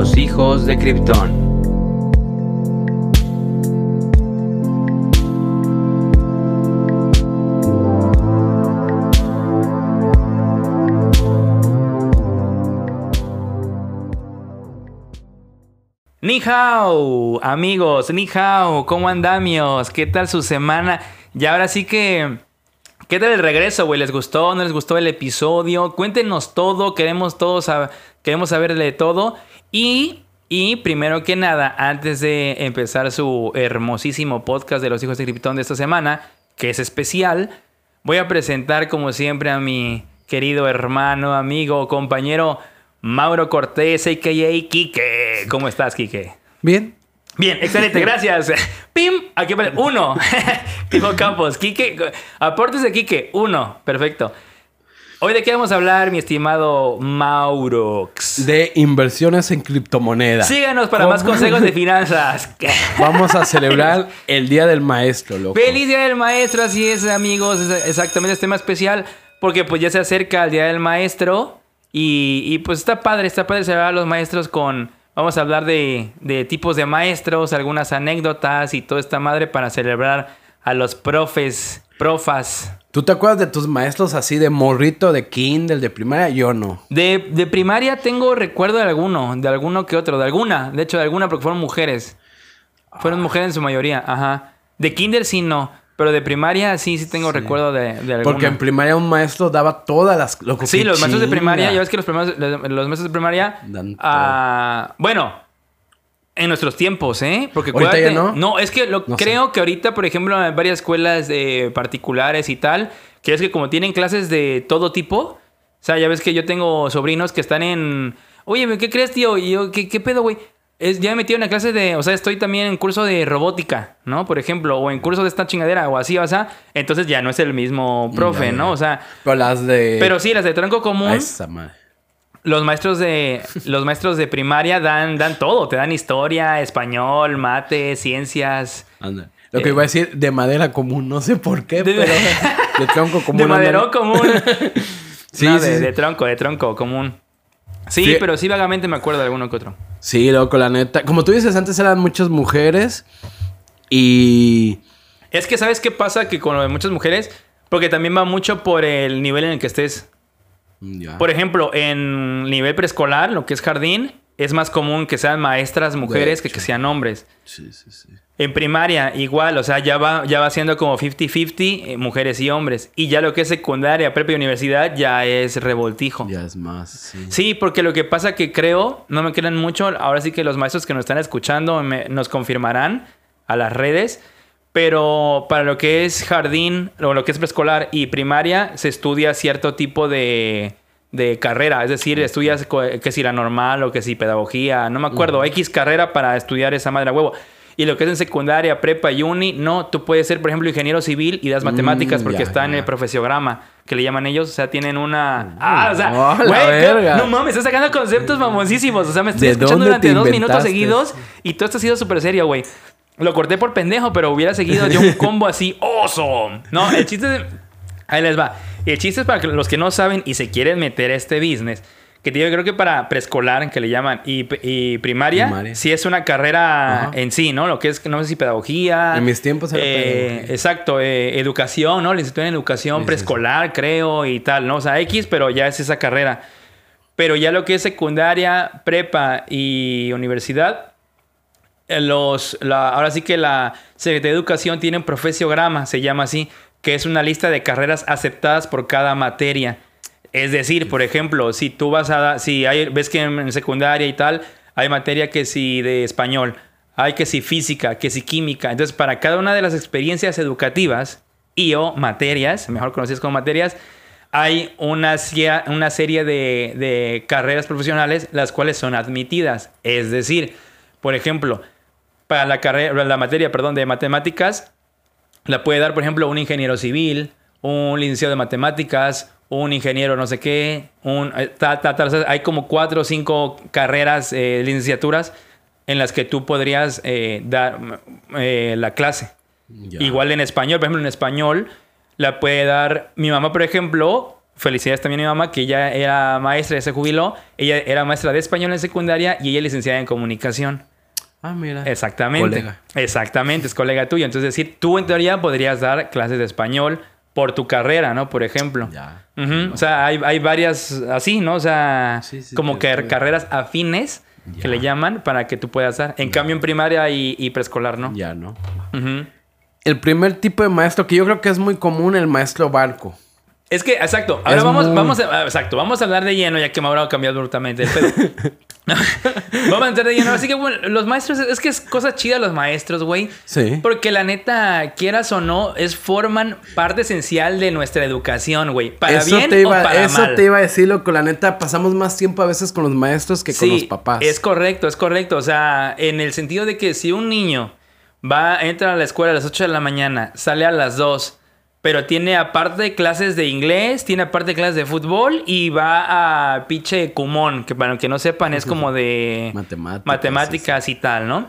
Los hijos de Krypton. Ni hao, amigos, ni hao, ¿cómo andamios? ¿Qué tal su semana? Y ahora sí que ¿Qué tal el regreso, güey? ¿Les gustó? ¿No les gustó el episodio? Cuéntenos todo, queremos todos queremos saber todo. Y, y primero que nada, antes de empezar su hermosísimo podcast de los hijos de Krypton de esta semana, que es especial, voy a presentar como siempre a mi querido hermano, amigo, compañero Mauro Cortés, a.k.a. Kike. ¿Cómo estás, Kike? Bien, Bien, excelente, gracias. Pim, aquí aparece uno. Tipo Campos, Quique, aportes de Quique, uno, perfecto. Hoy de qué vamos a hablar, mi estimado Maurox. De inversiones en criptomonedas. Síganos para más consejos de finanzas. Vamos a celebrar el Día del Maestro, loco. Feliz Día del Maestro, así es, amigos. Es exactamente este tema especial porque pues ya se acerca el Día del Maestro y, y pues está padre, está padre celebrar a los maestros con Vamos a hablar de, tipos de maestros, algunas anécdotas y toda esta madre para celebrar a los profes, profas. ¿Tú te acuerdas de tus maestros así de morrito, de Kindle, de primaria? Yo no. De, de primaria tengo recuerdo de alguno, de alguno que otro, de alguna, de hecho de alguna porque fueron mujeres. Fueron mujeres en su mayoría, ajá. De Kindle sí no. Pero de primaria sí, sí tengo recuerdo de, de Porque en primaria un maestro daba todas las... Lo sí, los maestros de primaria, ya ves que los, los, maestros de primaria... Ah, bueno, en nuestros tiempos, ¿eh? Porque cuídate, no? no, es que lo, creo que ahorita, por ejemplo, en varias escuelas de particulares y tal, que es que como tienen clases de todo tipo, o sea, ya ves que yo tengo sobrinos que están en... Oye, ¿qué crees, tío? Y yo, ¿qué, qué pedo, güey? ya me metí en una clase de, o sea, estoy también en curso de robótica, ¿no? Por ejemplo, o en curso de esta chingadera o así, o sea, entonces ya no es el mismo profe, ¿no? O sea, pero las de Pero sí, las de tronco común. Los maestros de los maestros de primaria dan dan todo, te dan historia, español, mate, ciencias. Lo que iba a decir de madera común, no sé por qué, pero de tronco común. De madero común. sí, de, de tronco, de tronco común. Sí, pero sí vagamente me acuerdo de alguno que otro. Sí, loco, la neta. Como tú dices, antes eran muchas mujeres y... Es que, ¿sabes qué pasa? Que con lo de muchas mujeres, porque también va mucho por el nivel en el que estés. Por ejemplo, en nivel preescolar, lo que es jardín, es más común que sean maestras mujeres que que sean hombres. Sí, sí, sí. En primaria, igual, o sea, ya va, ya va siendo como 50-50 eh, mujeres y hombres. Y ya lo que es secundaria, prepa y universidad ya es revoltijo. Ya es más, sí. Sí, porque lo que pasa que creo, no me crean mucho, ahora sí que los maestros que nos están escuchando nos confirmarán a las redes. Pero para lo que es jardín, o lo que es preescolar y primaria, se estudia cierto tipo de, de carrera. Es decir, estudias que si la normal o que si pedagogía, no me acuerdo, X carrera para estudiar esa madre a huevo. Y lo que es en secundaria, prepa y uni, no, tú puedes ser, por ejemplo, ingeniero civil y das matemáticas mm, porque está en el profesiograma, que le llaman ellos, o sea, tienen una... Mm. Ah, o sea, oh, güey, no mames, estás sacando conceptos famosísimos, o sea, me estoy escuchando durante dos minutos seguidos y todo esto ha sido súper serio, güey. Lo corté por pendejo, pero hubiera seguido yo un combo así, awesome. No, el chiste es... Ahí les va. El chiste es para los que no saben y se quieren meter a este business que yo creo que para preescolar, que le llaman, y, primaria, sí es una carrera en sí, ¿no? Lo que es, no sé si pedagogía. En mis tiempos era eh, Exacto, eh, educación, ¿no? Licenciatura en educación preescolar, creo, y tal, ¿no? O sea, X, pero ya es esa carrera. Pero ya lo que es secundaria, prepa y universidad, eh, los, ahora sí que la Secretaría de Educación tiene un profesiograma, se llama así, que es una lista de carreras aceptadas por cada materia. Es decir, por ejemplo, si tú vas a, si hay, ves que en secundaria y tal, hay materia que si de español, hay que si física, que si química. Entonces, para cada una de las experiencias educativas y o materias, mejor conocidas como materias, hay una, una serie de, de carreras profesionales las cuales son admitidas. Es decir, por ejemplo, para la carrera, la materia, perdón, de matemáticas, la puede dar, por ejemplo, un ingeniero civil, un licenciado de matemáticas, un ingeniero no sé qué, un, eh, hay como cuatro o cinco carreras, eh, licenciaturas en las que tú podrías eh, dar la clase. Igual en español, por ejemplo, en español la puede dar mi mamá, por ejemplo, Felicidades también a mi mamá, que ella era maestra, ya se jubiló. Ella era maestra de español en secundaria y ella es licenciada en comunicación. Ah, mira. Exactamente. Colega. Exactamente, es colega tuyo. Entonces, decir, tú en teoría podrías dar clases de español por tu carrera, ¿no? Por ejemplo. Ya. O sea, hay, hay varias así, ¿no? O sea, Sí, sí, como que carreras afines Ya. que le llaman para que tú puedas dar. En cambio, en primaria y, y preescolar, ¿no? Ya, ¿no? El primer tipo de maestro que yo creo que es muy común, el maestro barco. Es que, exacto. Ahora Es vamos, muy- vamos a, ah, exacto, vamos a hablar de lleno, ya que Mauro ha cambiado pedo. vamos a entrar de lleno. Así que, bueno, los maestros, es que es cosa chida los maestros, güey. Sí. Porque la neta, quieras o no, es forman parte esencial de nuestra educación, güey. Para eso bien te iba, o para eso mal. te iba a decir, loco. La neta, pasamos más tiempo a veces con los maestros que con los papás. Es correcto, es correcto. O sea, en el sentido de que si un niño va, entra a la escuela a las 8 de la mañana, sale a las 2, pero tiene aparte clases de inglés, tiene aparte clases de fútbol y va a pinche Cumón, que para los que no sepan es como de Matemáticas, matemáticas y tal, ¿no?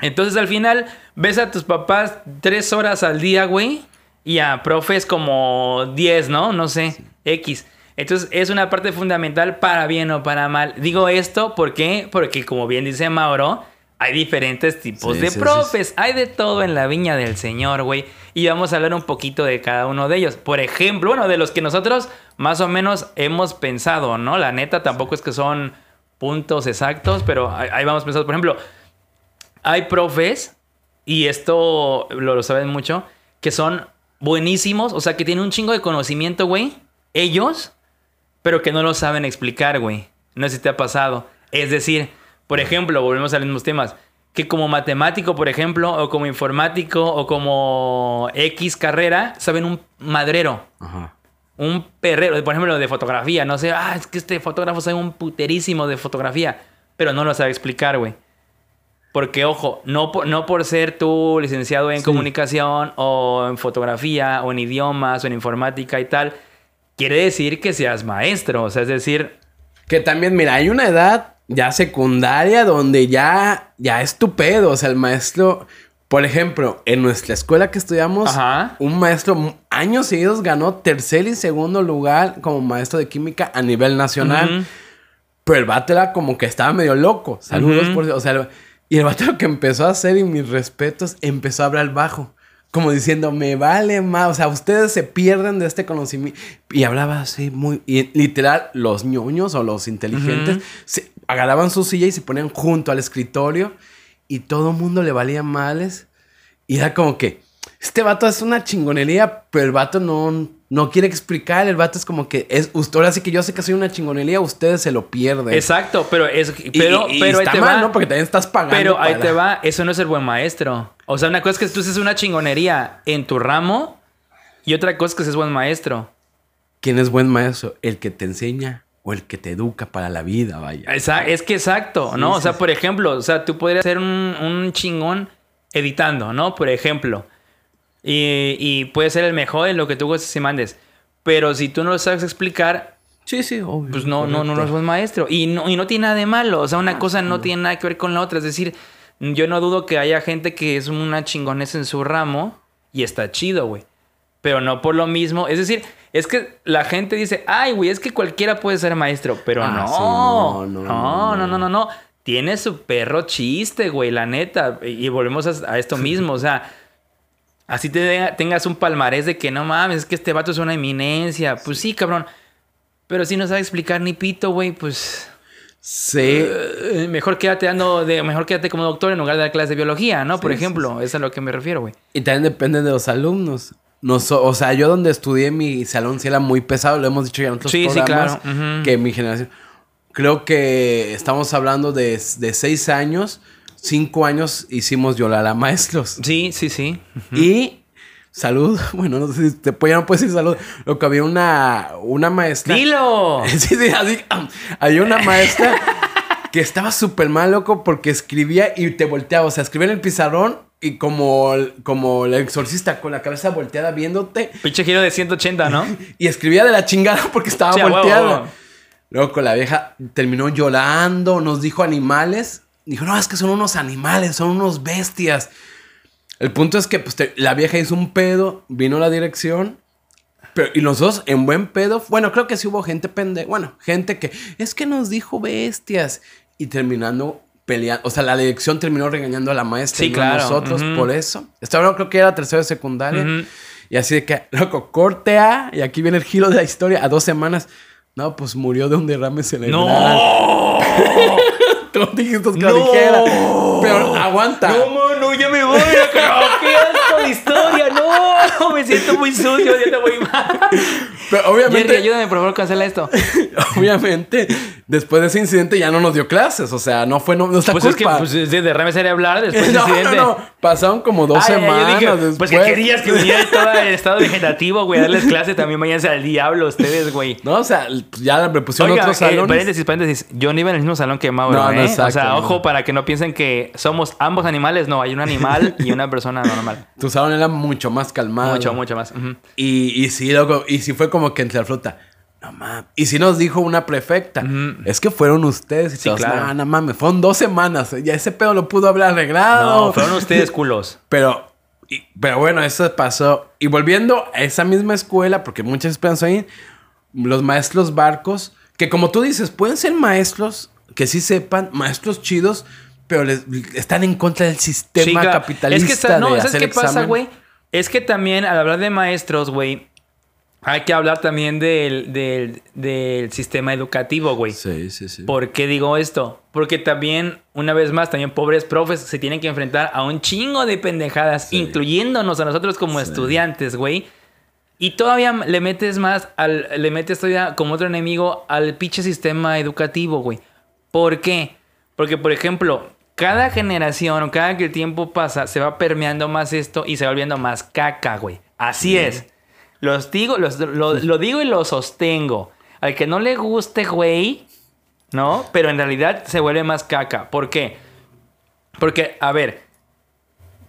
Entonces al final ves a tus papás tres horas al día, güey, y a profes como 10, ¿no? No sé, X. Entonces es una parte fundamental para bien o para mal. Digo esto ¿por qué? porque como bien dice Mauro, hay diferentes tipos Sí, de sí, sí, profes. Hay de todo en la viña del Señor, güey. Y vamos a hablar un poquito de cada uno de ellos. Por ejemplo, bueno, de los que nosotros más o menos hemos pensado, ¿no? La neta tampoco es que son puntos exactos, pero ahí ahí vamos pensando. Por ejemplo, hay profes, y esto lo, lo saben mucho, que son buenísimos, o sea, que tienen un chingo de conocimiento, güey. Ellos, pero que no lo saben explicar, güey. No sé si te ha pasado. Es decir, por ejemplo, volvemos a los mismos temas. Que como matemático, por ejemplo, o como informático, o como X carrera, saben un madrero. Ajá. Un perrero, por ejemplo, de fotografía. No sé, ah, es que este fotógrafo sabe un puterísimo de fotografía. Pero no lo sabe explicar, güey. Porque, ojo, no por, no por ser tú licenciado en Sí. comunicación o en fotografía o en idiomas o en informática y tal, quiere decir que seas maestro. O sea, es decir, Que también, mira, hay una edad ya secundaria donde ya, ya es tu pedo. O sea, el maestro, por ejemplo, en nuestra escuela que estudiamos, Ajá. un maestro años seguidos ganó tercer y segundo lugar como maestro de química a nivel nacional. Pero el vato era como que estaba medio loco. Saludos por... O sea, y el vato lo que empezó a hacer, y mis respetos, empezó a hablar bajo. Como diciendo, me vale más. O sea, ustedes se pierden de este conocimiento. Y hablaba así muy... Y literal, los ñoños o los inteligentes se agarraban su silla y se ponían junto al escritorio. Y todo el mundo le valía males. Y era como que... Este vato es una chingonería, pero el vato no, no quiere explicar. El vato es como que es. Usted, ahora sí que yo sé que soy una chingonería, ustedes se lo pierden. exacto, pero es. Y- Pero, y- y pero ahí está te mal, va. ¿no? Porque también estás pagando. Pero ahí para- te va, eso no es el buen maestro. O sea, una cosa es que tú seas una chingonería en tu ramo y otra cosa es que seas buen maestro. ¿Quién es buen maestro? ¿El que te enseña o el que te educa para la vida? Vaya. Esa- es que exacto, ¿no? Sí, o sea, sí, por ejemplo, o sea, tú podrías ser un, un chingón editando, ¿no? Por ejemplo. Y, y puede ser el mejor en lo que tú gustes y mandes. Pero si tú no lo sabes explicar, Sí, sí, obvio. Pues no, no, no, no es maestro. Y no, y no tiene nada de malo. O sea, una ah, cosa no, no tiene nada que ver con la otra. Es decir, yo no dudo que haya gente que es una chingonesa en su ramo y está chido, güey. Pero no por lo mismo. Es decir, es que la gente dice, ay, güey, es que cualquiera puede ser maestro. Pero ah, no, sí, no, no, no, no, no, no, no. Tiene su perro chiste, güey, la neta. Y volvemos a, a esto mismo. O sea, así te tengas un palmarés de que no mames, es que este vato es una eminencia. Pues sí, cabrón. Pero si no sabe explicar ni pito, güey, pues. Sí. eh, mejor quédate dando de, mejor quédate como doctor en lugar de dar clases de biología, ¿no? Por Sí, sí, ejemplo, eso es a lo que me refiero, güey. Y también depende de los alumnos. No so- o sea, yo donde estudié mi salón sí era muy pesado, lo hemos dicho ya en otros programas, claro. Ujú. que mi generación. Creo que estamos hablando de, de seis años, cinco años hicimos llorar a maestros. Sí, sí, sí. Y salud, bueno, no sé si te puedo, ya no puedo decir salud. Lo que había una, una maestra. ¡Dilo! Sí, sí, así. Había una maestra que estaba súper mal, loco, porque escribía y te volteaba. O sea, escribía en el pizarrón y como, como el exorcista con la cabeza volteada viéndote. Pinche giro de 180, ¿no? Y escribía de la chingada porque estaba Sí, a huevo, volteada. Loco, la vieja terminó llorando, nos dijo animales. Dijo, no, es que son unos animales, son unos bestias. El punto es que pues, te- la vieja hizo un pedo, vino a la dirección, Pero, y los dos en buen pedo. Bueno, creo que sí hubo gente pende. Bueno, gente que es que nos dijo bestias. Y terminando peleando. O sea, la dirección terminó regañando a la maestra Sí, y claro. a nosotros Ujú. por eso. Esta vez creo que era tercero de secundaria. Ujú. Y así de que, loco, corte A. Y aquí viene el giro de la historia. A dos semanas. No, pues murió de un derrame cerebral. ¡No! Que lo ¡No! dijera. Pero aguanta. No, mano, ya me voy. ¡Qué de historia! ¡No! Me siento muy sucio, me siento muy mal. Pero obviamente. Jerry, ayúdame, por favor, cancela esto. obviamente, después de ese incidente ya no nos dio clases. O sea, no fue no, nuestra Pues es que pues, es de derrame cerebral después del no, no, incidente. no. Pasaron como dos Ay, semanas dije, después. Pues que querías que viniera todo el estado vegetativo, güey, darles clase. También váyanse al diablo ustedes, güey. No, o sea, pues, ya me pusieron Oiga, otros eh, salones. paréntesis, paréntesis. Yo no iba en el mismo salón que Mauro, No, no, ¿eh? exacto, o sea, no. ojo para que no piensen que somos ambos animales. No, hay un animal y una persona normal. Tu salón era mucho más calmado. Mucho, mucho más. Y, y sí, loco, y sí fue como que entre la fruta. No mames. Y sí nos dijo una prefecta. Es que fueron ustedes. Y Sí, todos, claro. No, no mames. Fueron dos semanas. Ya ese pedo lo pudo haber arreglado. No, fueron ustedes culos. Pero, y- pero bueno, eso pasó. Y volviendo a esa misma escuela, porque muchas esperanza ahí, los maestros barcos, que como tú dices, pueden ser maestros que sí sepan, maestros chidos, pero les, están en contra del sistema capitalista. Es que, está- no, de ¿sabes hacer qué pasa, güey? Es que también al hablar de maestros, güey, hay que hablar también del, del, del sistema educativo, güey. Sí, sí, sí. ¿Por qué digo esto? Porque también, una vez más, también pobres profes se tienen que enfrentar a un chingo de pendejadas, incluyéndonos a nosotros como estudiantes, güey. Y todavía le metes más, al, le metes todavía como otro enemigo al pinche sistema educativo, güey. ¿Por qué? Porque, por ejemplo, cada generación o cada que el tiempo pasa, se va permeando más esto y se va volviendo más caca, güey. Así es. Los digo, los- lo, lo digo y lo sostengo. Al que no le guste, güey, ¿no? Pero en realidad se vuelve más caca. ¿Por qué? Porque, a ver,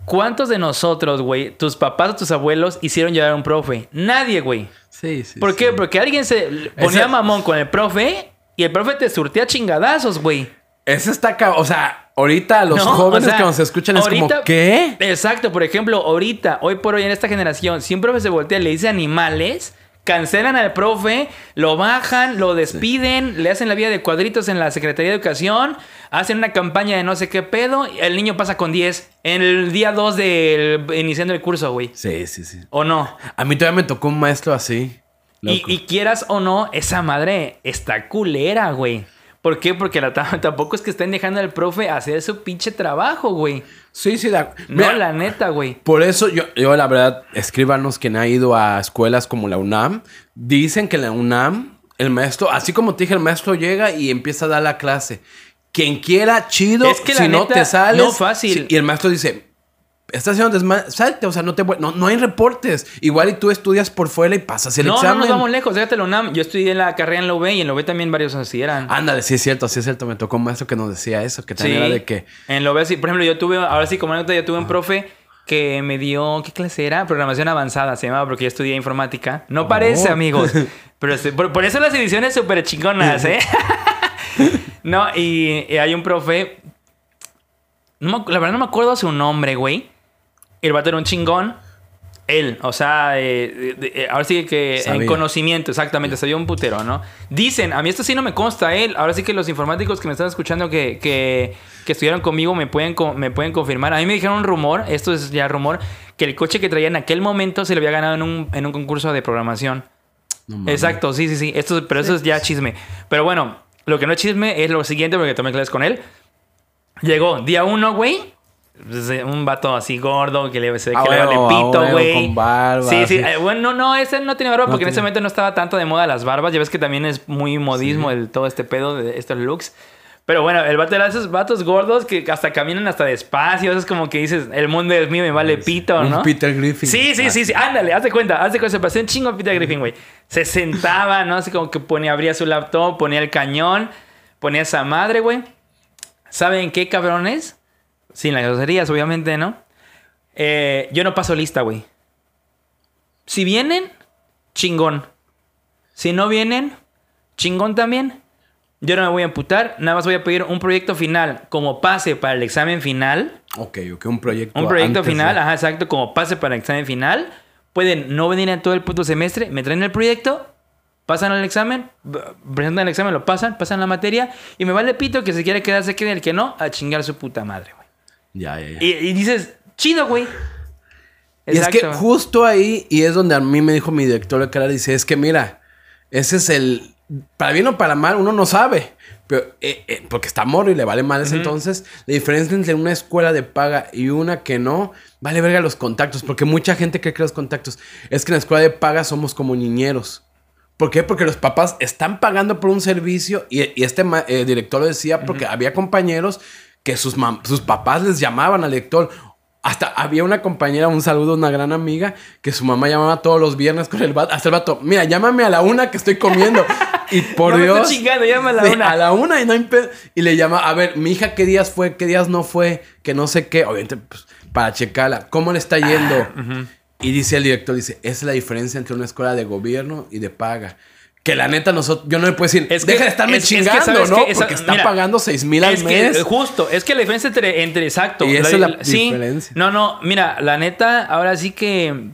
¿cuántos de nosotros, güey, tus papás o tus abuelos hicieron llevar a un profe? Nadie, güey. Sí, sí. ¿Por sí. qué? Porque alguien se ponía Ese- mamón con el profe y el profe te surtía chingadazos, güey. Ese está O sea, ahorita los ¿No? jóvenes O sea, que nos escuchan es ahorita- como, ¿qué? Exacto, por ejemplo, ahorita, hoy por hoy en esta generación, si un profe se voltea y le dice animales, cancelan al profe, lo bajan, lo despiden, le hacen la vida de cuadritos en la Secretaría de Educación, hacen una campaña de no sé qué pedo, y el niño pasa con 10 en el día 2 del iniciando el curso, güey. Sí, sí, sí. ¿O no? A mí todavía me tocó un maestro así. Y, y quieras o no, esa madre está culera, güey. ¿Por qué? Porque la, tampoco es que estén dejando al profe hacer su pinche trabajo, güey. Sí, sí. No, Mira, la neta, güey. Por eso yo, yo la verdad, escríbanos quien ha ido a escuelas como la UNAM. Dicen que la UNAM, el maestro, así como te dije, el maestro llega y empieza a dar la clase. Quien quiera, chido. Es que la si no neta, te sales. no fácil. y el maestro dice. Estás haciendo desmadre, salte, o sea, no te no, no hay reportes. Igual y tú estudias por fuera y pasas el no, examen. no nos vamos lejos. Déjate la UNAM. Yo estudié la carrera en la UB y en la UB también varios así eran. Ándale, sí es cierto, sí es cierto. Me tocó un maestro que nos decía eso, que también era de que. En la UB sí. Por ejemplo, yo tuve, ahora sí, como anécdota, yo tuve un profe que me dio, ¿qué clase era? Programación avanzada se llamaba porque yo estudié informática. No parece, Oh. amigos. Pero por, por eso las ediciones súper chingonas, ¿eh? no, y, y hay un profe. no me- la verdad no me acuerdo su nombre, güey. El vato era un chingón. Él, o sea, eh, de- de- ahora sí que en conocimiento, exactamente, sabía un putero, ¿no? Dicen, a mí esto sí no me consta, él, ahora sí que los informáticos que me están escuchando que, que, que estudiaron conmigo me pueden, me pueden confirmar. A mí me dijeron un rumor, esto es ya rumor, que el coche que traía en aquel momento se lo había ganado en un, en un concurso de programación. No. Exacto, sí, sí, sí. Esto, pero eso es ya chisme. Pero bueno, lo que no es chisme es lo siguiente, porque tomé clases con él. Llegó día uno, güey. Pues, eh, Un vato así gordo que le, se ve Ah, que le vale ah, pito, güey. con barba, Sí, sí. Eh, bueno, no, no, ese no tenía barba No porque en ese momento no estaba tanto de moda las barbas. Ya ves que también es muy modismo el, todo este pedo de estos looks. Pero bueno, el vato era de esos vatos gordos que hasta caminan hasta despacio. Es como que dices, el mundo es mío, me vale pito, Un ¿no? Peter Griffin. Sí, sí, sí, sí. Ándale, hazte cuenta, hazte cuenta. Se pasó un chingo a Peter Griffin, güey. Se sentaba, ¿no? Así como que ponía, abría su laptop, ponía el cañón, ponía esa madre, güey. ¿Saben qué, cabrones? Sin las groserías, obviamente, ¿no? Eh, yo no paso lista, güey. Si vienen, chingón. Si no vienen, chingón también. Yo no me voy a amputar, nada más voy a pedir un proyecto final como pase para el examen final. Ok, ok, un proyecto. Un proyecto antes final, de- ajá, exacto, como pase para el examen final. pueden no venir en todo el puto semestre, me traen el proyecto, pasan el examen, presentan el examen, lo pasan, pasan la materia, y me vale pito que se quiere quedar, se quede el que no, a chingar su puta madre. Ya, ya, ya. Y, y dices, chido, güey. Y es que justo ahí, y es donde a mí me dijo mi director de cara, dice, es que mira, ese es el, para bien o para mal, uno no sabe, pero, eh, eh, porque está morro y le vale mal ese entonces, la diferencia entre una escuela de paga y una que no, vale verga los contactos, porque mucha gente cree que los contactos, es que en la escuela de paga somos como niñeros. ¿Por qué? Porque los papás están pagando por un servicio y, y este eh, director lo decía porque había compañeros que sus, sus papás les llamaban al lector. Hasta había una compañera, un saludo, una gran amiga, que su mamá llamaba todos los viernes con el vato. Hasta el vato, mira, llámame a la una que estoy comiendo. Y por No Dios. chingando, llámame a la Sí, una. A la una y no hay pedo. Y le llama, a ver, mi hija, ¿qué días fue? ¿Qué días no fue? Que no sé qué. Obviamente, pues, para checarla. ¿Cómo le está yendo? Ah, Y dice el director, dice, esa es la diferencia entre una escuela de gobierno y de paga. Que la neta, nosotros, yo no le puedo decir, Es que- deja de estarme es- es que chingando, ¿sabes ¿no? qué? Esa- Porque está mira, pagando 6 mil al es mes. Que, justo, es que la diferencia entre, entre exacto. Y esa es la diferencia. No, no, mira, la neta, ahora sí que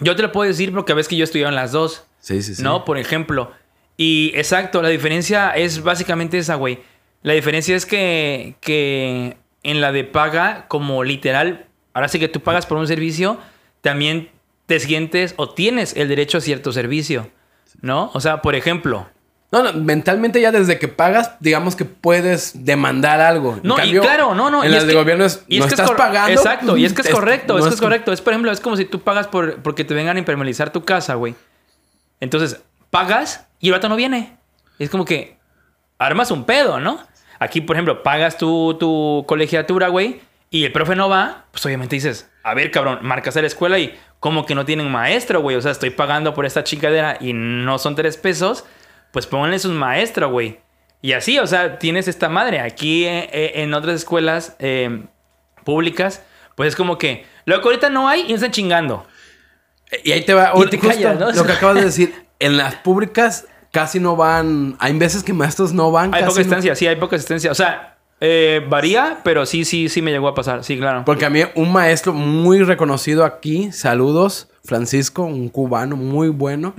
yo te lo puedo decir porque ves que yo estudié en las dos. Sí, sí, sí. ¿No? Por ejemplo. Y exacto, la diferencia es básicamente esa, güey. La diferencia es que, que en la de paga, como literal, ahora sí que tú pagas por un servicio, también te sientes o tienes el derecho a cierto servicio. ¿No? O sea, por ejemplo, No, no, mentalmente ya desde que pagas, digamos que puedes demandar algo. En No, cambio, y claro, no, no. En y las es de que- gobierno es, y no que estás cor- pagando. Exacto, y es que es es- correcto, no es que es es correcto. Es, por ejemplo, es como si tú pagas por, porque te vengan a impermeabilizar tu casa, güey. Entonces, pagas y el vato no viene. Es como que armas un pedo, ¿no? Aquí, por ejemplo, pagas tu, tu colegiatura, güey, y el profe no va, pues obviamente dices, a ver, cabrón, marcas a la escuela y como que no tienen maestro, güey. O sea, estoy pagando por esta chingadera y no son tres pesos, pues pónganle sus maestro, güey. Y así, o sea, tienes esta madre. Aquí eh, eh, en otras escuelas eh, públicas, pues es como que, lo que ahorita no hay y no están chingando. Y ahí te va. Y te callas, ¿no? Lo que acabas de decir. En las públicas casi no van. Hay veces que maestros no van. Hay casi poca no- asistencia, sí, hay poca asistencia. O sea, eh, varía, pero sí, sí, sí me llegó a pasar. Sí, claro. Porque a mí un maestro muy reconocido aquí, saludos, Francisco, un cubano muy bueno,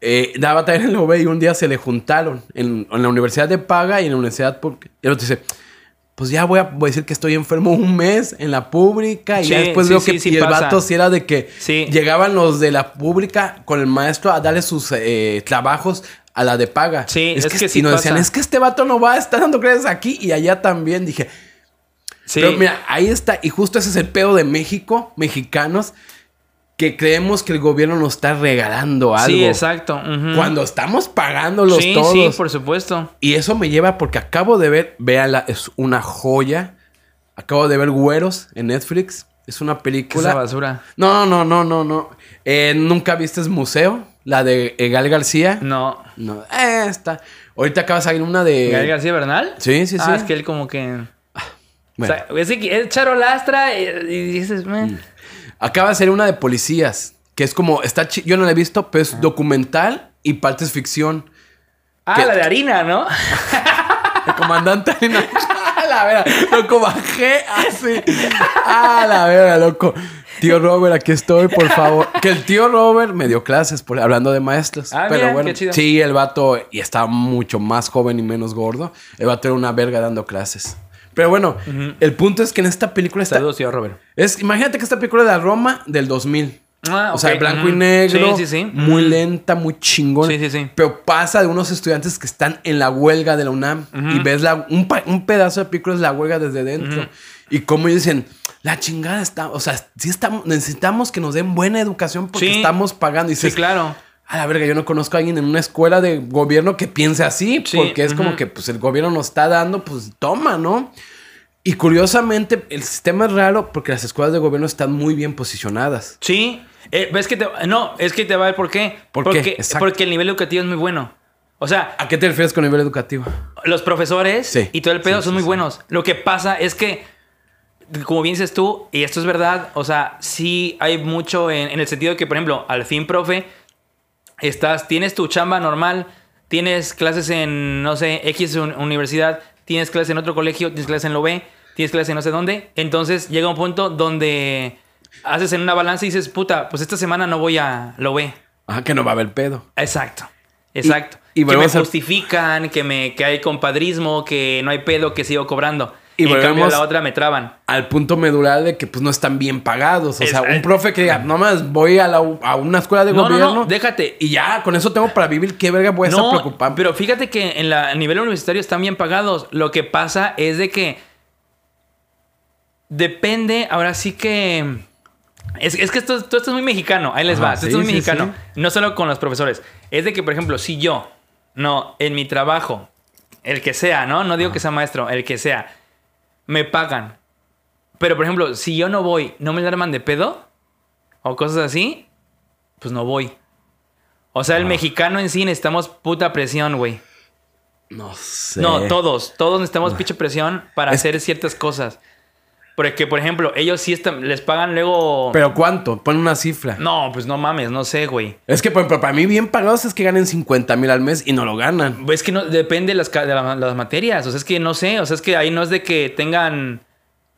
eh, daba también en el OB y un día se le juntaron en, en la universidad de paga y en la universidad porque y el otro dice, pues ya voy a, voy a decir que estoy enfermo un mes en la pública y Sí, ya después veo sí, que sí y el pasa. vato sí era de que llegaban los de la pública con el maestro a darle sus eh, trabajos a la de paga. Sí, es que y sí nos decían, es que este vato no va a estar dando clases aquí y allá también. Dije, Sí. pero mira, ahí está. Y justo ese es el pedo de México, mexicanos, que creemos que el gobierno nos está regalando algo. Sí, exacto. Cuando estamos pagándolos sí, todos. sí, por supuesto. Y eso me lleva porque acabo de ver, véala, es una joya. Acabo de ver Güeros en Netflix. Es una ¿Qué es película. esa basura? No, no, no, no, no. Eh, ¿Nunca viste Museo? La de eh, Gal García. No. No, eh, esta. Ahorita acaba de salir una de. ¿Gael García Bernal? Sí, sí, sí. Ah, es que él como que... Bueno. O sea, es, que es charolastra y, y dices... meh. Mm. Acaba de ser una de policías. Que es como. Está chi- Yo no la he visto, pero es documental y partes ficción. Ah, la de harina, ¿no? El comandante Arena. A la vera, loco, bajé así. A la vera, loco. Tío Robert, aquí estoy, por favor. Que el tío Robert me dio clases, por, hablando de maestros. Ah, Pero mira, bueno, qué chido. sí, el vato, y estaba mucho más joven y menos gordo. El vato era una verga dando clases. Pero bueno, el punto es que en esta película está. Saludos, tío Robert. Es, imagínate que esta película de la Roma del 2000. Ah, O sea, ok, blanco y negro. Sí, sí, sí. Muy lenta, muy chingón. Sí, sí, sí. Pero pasa de unos estudiantes que están en la huelga de la UNAM. Y ves la, un, un pedazo de película es la huelga desde dentro. Y como dicen, la chingada está. O sea, sí estamos, necesitamos que nos den buena educación porque estamos pagando. Y Sí, claro. a la verga, yo no conozco a alguien en una escuela de gobierno que piense así. Sí, porque es como que pues el gobierno nos está dando, pues toma, ¿no? Y curiosamente, el sistema es raro porque las escuelas de gobierno están muy bien posicionadas. Sí. Eh, ¿Ves que te... No, es que te va a ver por qué. ¿Por qué? porque, porque el nivel educativo es muy bueno. O sea, ¿A qué te refieres con nivel educativo? los profesores Sí. y todo el pedo Sí, son muy buenos. Lo que pasa es que, como bien dices tú, y esto es verdad, o sea, sí hay mucho en, en el sentido de que, por ejemplo, al fin, profe, estás, tienes tu chamba normal, tienes clases en, no sé, X un- universidad, tienes clases en otro colegio, tienes clases en lo B, tienes clases en no sé dónde. Entonces llega un punto donde haces en una balanza y dices, puta, pues esta semana no voy a lo ve. Ajá, que no va a haber pedo. Exacto. Exacto. y que me justifican, que me que hay compadrismo, que no hay pedo, que sigo cobrando. Y Y en cambio volvemos- la otra me traban. Al punto medular de que pues no están bien pagados. O Es- sea, un profe que diga, nomás voy a, la, a una escuela de No, no, gobierno. no, déjate. Y ya, con eso tengo para vivir. ¿Qué verga voy a estar No, preocupado? pero fíjate que en la, a nivel universitario están bien pagados. Lo que pasa es de que depende, ahora sí que... Es, es que esto, todo esto es muy mexicano, ahí les Ajá, va, esto sí, es muy sí, mexicano. No solo con los profesores. Es de que, por ejemplo, si yo, no, en mi trabajo, el que sea, ¿no? No digo que sea maestro, el que sea, me pagan. Pero, por ejemplo, si yo no voy, ¿no me arman de pedo? O cosas así, pues no voy. O sea, el mexicano en sí necesitamos puta presión, güey. No sé. No, todos, todos necesitamos pinche presión para Es- hacer ciertas cosas. Porque, por ejemplo, ellos sí están, les pagan luego... ¿Pero cuánto? Pon una cifra. No, pues no mames, no sé, güey. Es que, por ejemplo, para mí bien pagados es que ganen 50 mil al mes y no lo ganan. Es que no, depende de las, de la- las materias. O sea, es que no sé. O sea, es que ahí no es de que tengan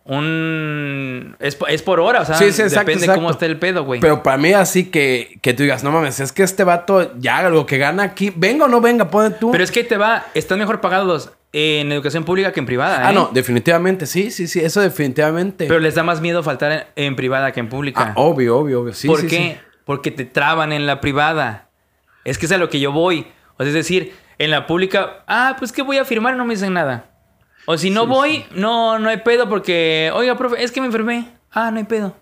un... Es, es por hora, o sea, Sí, sí, exacto, depende exacto. cómo esté el pedo, güey. Pero para mí así que, que tú digas, no mames, es que este vato ya lo que gana aquí, venga o no venga, pone tú. Pero es que te va, están mejor pagados en educación pública que en privada. ah, ¿eh? no, definitivamente, sí, sí, sí, eso definitivamente. Pero les da más miedo faltar en, en privada que en pública. Ah, obvio, obvio, obvio. Sí, ¿Por sí, qué? sí. Porque te traban en la privada. Es que es a lo que yo voy. O sea, es decir, en la pública, ah, pues que voy a firmar, no me dicen nada. O si no voy, no, no hay pedo porque, oiga, profe, es que me enfermé. Ah, no hay pedo.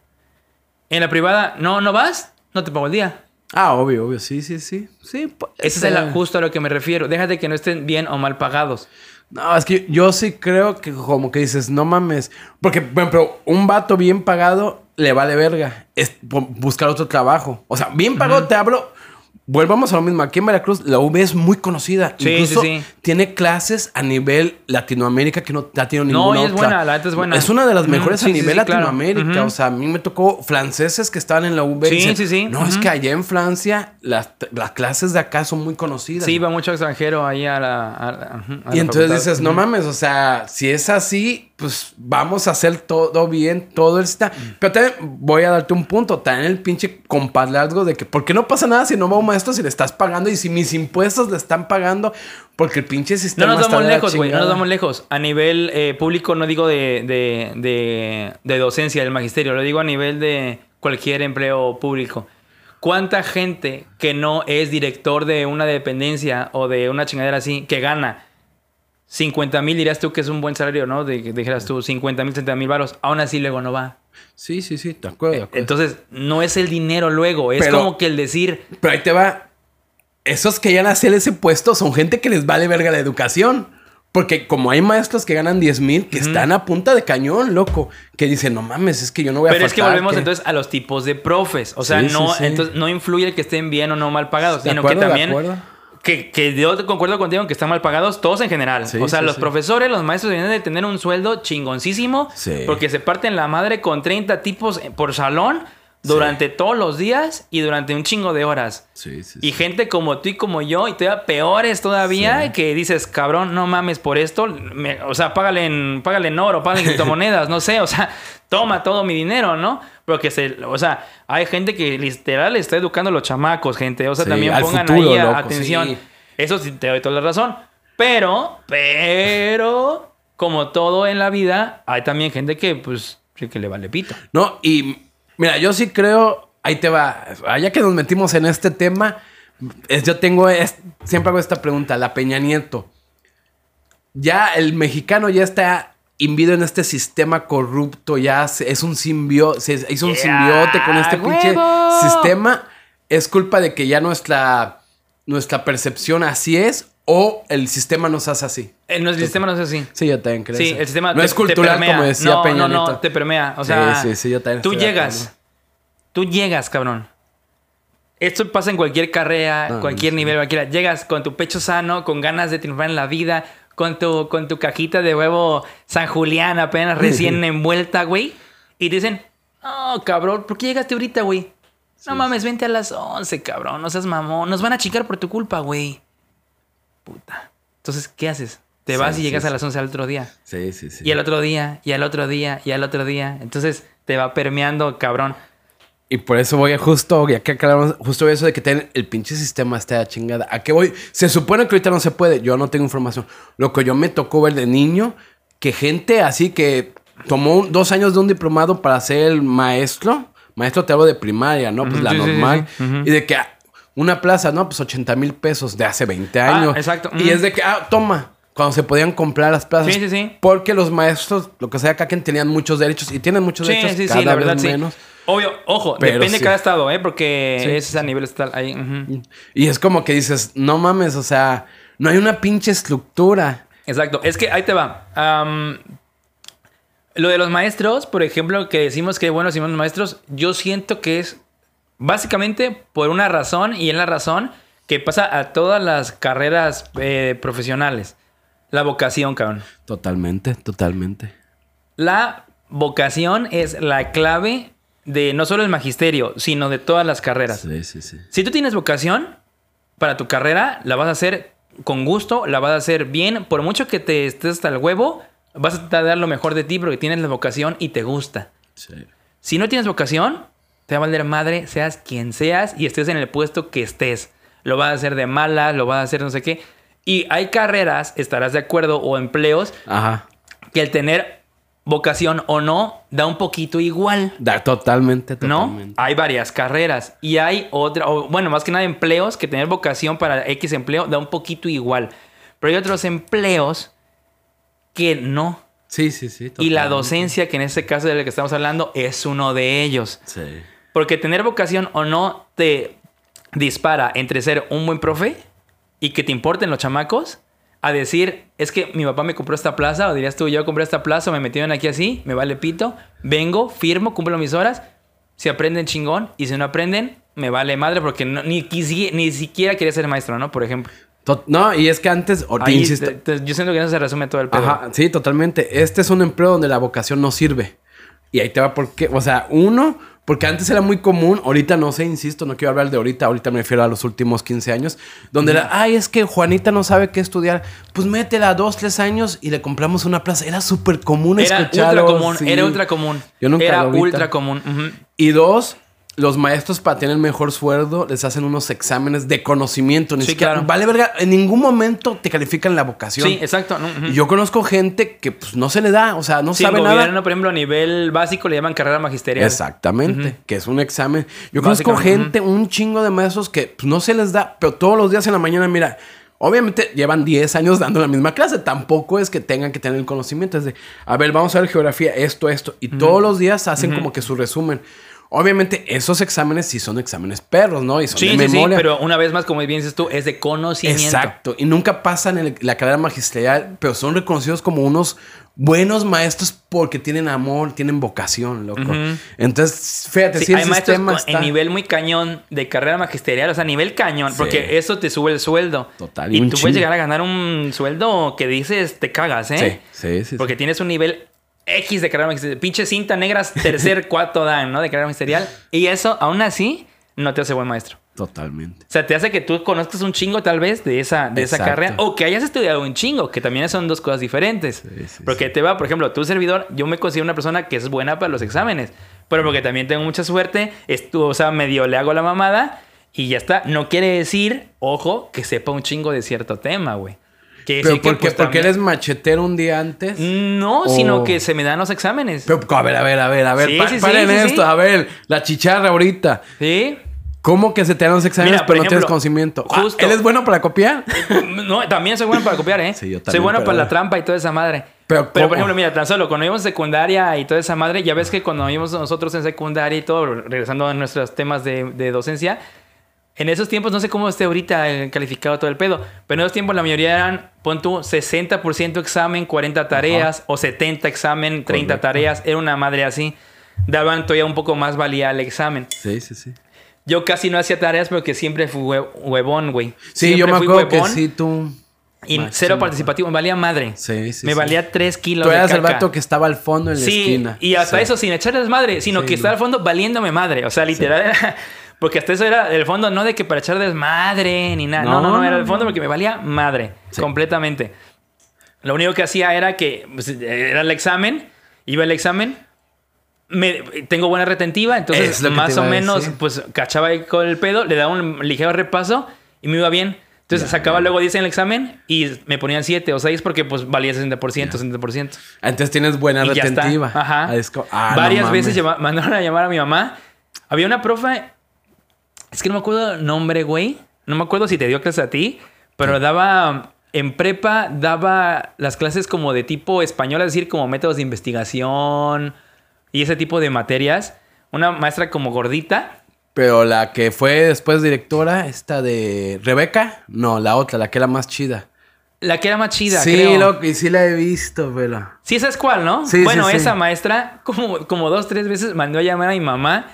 En la privada, no, no vas, no te pago el día. Ah, obvio, obvio, sí, sí, sí. Sí, pues, Ese es el, justo a lo que me refiero. Déjate que no estén bien o mal pagados. No, es que yo sí creo que como que dices, no mames. Porque, por ejemplo, un vato bien pagado le vale verga. Es bu- buscar otro trabajo. O sea, bien pagado te hablo. Volvamos a lo mismo. Aquí en Veracruz la UV es muy conocida. Sí, Incluso sí, sí. tiene clases a nivel Latinoamérica que no tenido No, ninguna y es otra. buena, la neta es buena. Es una de las mejores sí, a nivel claro. Latinoamérica. Ujú. O sea, a mí me tocó franceses que estaban en la y Sí, dicen, sí, sí. No, es Ujú. que allá en Francia las, las clases de acá son muy conocidas. Sí, va mucho extranjero ahí a la. a la- a Y la entonces facultad. dices, no mames, o sea, si es así, pues vamos a hacer todo bien, todo está. Pero también voy a darte un punto, también el pinche compadrazgo de que, ¿por qué no pasa nada si no va un maestro si le estás pagando y si mis impuestos le están pagando? Porque el pinche No sistema nos está vamos lejos, güey. No nos vamos lejos. A nivel eh, público, no digo de, de, de, de docencia del magisterio, lo digo a nivel de cualquier empleo público. ¿Cuánta gente que no es director de una dependencia o de una chingadera así que gana 50 mil, dirías tú que es un buen salario, ¿no? De, dijeras tú 50 mil, 70 mil baros, aún así luego no va. Sí, sí, sí, de acuerdo. de acuerdo. Entonces, no es el dinero luego, es Pero- como que el decir, Pero ahí te va. Esos que ya a hacer ese puesto son gente que les vale verga la educación. Porque como hay maestros que ganan 10 mil, que están a punta de cañón, loco. Que dicen, no mames, es que yo no voy a Pero es que volvemos ¿qué?". entonces a los tipos de profes. O sea, Sí, no, sí, sí. entonces no influye el que estén bien o no mal pagados, De sino acuerdo, que de también. Que, que yo concuerdo contigo en que están mal pagados todos en general. Sí, o sea, sí, los sí. profesores, los maestros deben de tener un sueldo chingoncísimo. Porque se parten la madre con 30 tipos por salón durante todos los días y durante un chingo de horas. Y gente como tú y como yo, y todavía peores todavía, que dices, cabrón, no mames por esto. me- o sea, págale en, págale en oro, págale en criptomonedas, no sé. O sea, toma todo mi dinero, ¿no? Pero que se. O sea, hay gente que literal está educando a los chamacos, gente. O sea, Sí, también pongan futuro, ahí loco, atención. sí. Eso sí te doy toda la razón. Pero, pero, como todo en la vida, hay también gente que, pues, sí que le vale pito. No, y mira, yo sí creo, ahí te va, ya que nos metimos en este tema, es- yo tengo, es- siempre hago esta pregunta, la Peña Nieto. Ya el mexicano ya está imbido en este sistema corrupto, ya se- es un simbio, se hizo un Yeah, simbiote con este pinche ¡huevo! sistema. Es culpa de que ya nuestra, nuestra percepción así es o el sistema nos hace así. El, el sistema no es así. Sí, yo también creo. Sí, el sistema no te- es cultural como decía no, Peña No, no, Nieto. te permea. O Sí, sea, sí, sí, yo también tú llegas. Tú llegas, cabrón. Esto pasa en cualquier carrera, No, cualquier nivel, cualquiera. Llegas con tu pecho sano, con ganas de triunfar en la vida, con tu, con tu cajita de huevo San Julián apenas recién envuelta, güey. Y dicen, oh, cabrón, ¿por qué llegaste ahorita, güey? No mames, vente a las 11, cabrón. No seas mamón. Nos van a chicar por tu culpa, güey. Puta. Entonces, ¿qué haces? Te Sí, vas y sí, llegas a las 11 al otro día. Sí, sí, sí. Y al otro día, y al otro día, y al otro día. Entonces te va permeando, cabrón. Y por eso voy a justo, ya que aclaramos, justo eso de que tienen el pinche sistema está de chingada. ¿A qué voy? Se supone que ahorita no se puede, yo no tengo información. Lo que yo me tocó ver de niño, que gente así que tomó un- dos años de un diplomado para ser el maestro, maestro te hablo de primaria, ¿no? Pues la sí, sí, sí, normal. Y de que ah, una plaza, ¿no? Pues 80 mil pesos de hace 20 Ah, años. exacto. Y es de que, ah, toma. Cuando se podían comprar las plazas. Sí, sí, sí. Porque los maestros, lo que sea, acá tenían muchos derechos y tienen muchos derechos cada la vez verdad sí. menos. Obvio, ojo, Pero depende de cada estado, ¿eh? Porque Sí. es a nivel estatal ahí. Y es como que dices, no mames, o sea, no hay una pinche estructura. Exacto. Es que ahí te va. Lo de los maestros, por ejemplo, que decimos que buenos y malos maestros, yo siento que es básicamente por una razón y es la razón que pasa a todas las carreras eh, profesionales. La vocación, cabrón. Totalmente, totalmente. La vocación es la clave de no solo el magisterio, sino de todas las carreras. Sí, sí, sí. Si tú tienes vocación para tu carrera, la vas a hacer con gusto, la vas a hacer bien. Por mucho que te estés hasta el huevo, vas a tratar de dar lo mejor de ti porque tienes la vocación y te gusta. sí. Si no tienes vocación, te va a valer madre, seas quien seas y estés en el puesto que estés. Lo vas a hacer de mala, lo vas a hacer no sé qué. Y hay carreras, estarás de acuerdo, o empleos, Ajá. que el tener vocación o no da un poquito igual. Da, totalmente, ¿No? totalmente. Hay varias carreras y hay otra, o bueno, más que nada empleos que tener vocación para X empleo da un poquito igual. Pero hay otros empleos que no. Sí, sí, sí. Y la docencia, que en este caso del que estamos hablando, es uno de ellos. Sí. Porque tener vocación o no te dispara entre ser un buen profe y que te importen los chamacos a decir, es que mi papá me compró esta plaza, o dirías tú, yo compré esta plaza, me metieron aquí así, me vale pito, vengo, firmo, cumplo mis horas, si aprenden chingón y si no aprenden, me vale madre porque no- ni, quisi- ni siquiera quería ser maestro, ¿no? Por ejemplo. No, y es que antes, Ahí insisto. te- te- yo siento que eso se resume todo el pedo. Ajá, sí, totalmente. Este es un empleo donde la vocación no sirve. Y ahí te va por qué. O sea, uno, porque antes era muy común, ahorita no sé, insisto, no quiero hablar de ahorita, ahorita me refiero a los últimos 15 años, donde era, ay, es que Juanita no sabe qué estudiar, pues métela dos, tres años y le compramos una plaza. Era súper común Era ultra común, sí. era ultra común. Yo nunca Era lo vi ultra tan- común. ujú. Y dos, los maestros para tener mejor sueldo les hacen unos exámenes de conocimiento. Ni Sí, siquiera, claro. Vale, verga, en ningún momento te califican la vocación. Sí, exacto. yo conozco gente que pues no se le da, o sea, no Sí, sabe nada. gobierno, por ejemplo, a nivel básico le llaman carrera magisterial. Exactamente, que es un examen. Yo conozco gente, un chingo de maestros que pues, no se les da, pero todos los días en la mañana, mira, obviamente llevan 10 años dando la misma clase, tampoco es que tengan que tener el conocimiento, es de, a ver, vamos a ver geografía, esto, esto, y todos los días hacen como que su resumen. Obviamente esos exámenes sí son exámenes perros, ¿no? Y son Sí, de sí, sí, memoria. pero una vez más, como bien dices tú, es de conocimiento. Exacto. Y nunca pasan en el- la carrera magisterial, pero son reconocidos como unos buenos maestros porque tienen amor, tienen vocación, loco. Entonces, fíjate, Sí, si el hay maestros sistema con- está... en nivel muy cañón de carrera magisterial, o sea, nivel cañón, Sí. porque eso te sube el sueldo. Total, y tú puedes llegar a ganar un sueldo que dices, te cagas, ¿eh? Sí, sí, sí. sí. Porque tienes un nivel X de carrera magisterial. Pinche cinta negras, tercer, cuarto dan, ¿no? De carrera magisterial. Y eso, aún así, no te hace buen maestro. Totalmente. O sea, te hace que tú conozcas un chingo tal vez de esa, de esa carrera o que hayas estudiado un chingo, que también son dos cosas diferentes. sí, porque te va, por ejemplo, tu servidor, yo me considero una persona que es buena para los exámenes, pero porque también tengo mucha suerte, o sea, medio le hago la mamada y ya está. No quiere decir, ojo, que sepa un chingo de cierto tema, güey. Pero que, porque, pues, porque también- eres machetero un día antes. No, o- sino que se me dan los exámenes. Pero, a ver, a ver, a ver, a ver. Sí, pa- sí, sí, paren sí, esto, sí. a ver, la chicharra ahorita. ¿Sí? ¿Cómo que se te dan los exámenes Mira, pero no tienes conocimiento? Ah, justo- ¿Él es bueno para copiar? No, también soy bueno para copiar, ¿eh? Sí, yo Soy también, bueno pero- para la trampa y toda esa madre. Pero, Pero, por ejemplo, mira, tan solo cuando íbamos secundaria y toda esa madre, ya ves que cuando íbamos nosotros en secundaria y todo, regresando a nuestros temas de, de docencia, en esos tiempos, no sé cómo esté ahorita el calificado todo el pedo, pero en esos tiempos la mayoría eran, pon tú, 60% examen, 40 tareas, o 70 examen, 30 Correcto. tareas, era una madre así. Daban todavía un poco más valía al examen. Sí, sí, sí. Yo casi no hacía tareas porque siempre fui hue- huevón, güey. Sí, Siempre yo me acuerdo que sí, tú... Y Máximo, cero participativo, me valía madre. Sí, sí, Me sí. valía tres kilos Tú de eras el caca. vato que estaba al fondo en la Sí, esquina. y hasta Sí. eso sin echarles madre, sino Sí, que estaba al fondo valiéndome madre. O sea, literal era... Porque hasta eso era el fondo no de que para echar desmadre ni nada. No, no, no, No, era el no, fondo no. porque me valía madre. Sí. Completamente. Lo único que hacía era que pues, era el examen, iba el examen, me, tengo buena retentiva, entonces más o a menos pues cachaba ahí con el pedo, le daba un ligero repaso y me iba bien. Entonces sacaba luego 10 en el examen y me ponían 7 o 6 porque pues valía 60%, 60%. Entonces tienes buena Y retentiva. Ajá. Ah, ah, no Varias mames. veces llama- mandaron a llamar a mi mamá. Había una profe. Es que no me acuerdo el nombre, güey. No me acuerdo si te dio clase a ti. Pero daba. En prepa daba las clases como de tipo español, es decir, como métodos de investigación y ese tipo de materias. Una maestra como gordita. Pero la que fue después directora, esta de Rebeca, no, la otra, la que era más chida. La que era más chida, sí, creo. loco, y sí la he visto, pero. Sí, esa es cuál, ¿no? Sí, bueno, sí, sí. esa maestra, como, como dos, tres veces mandó a llamar a mi mamá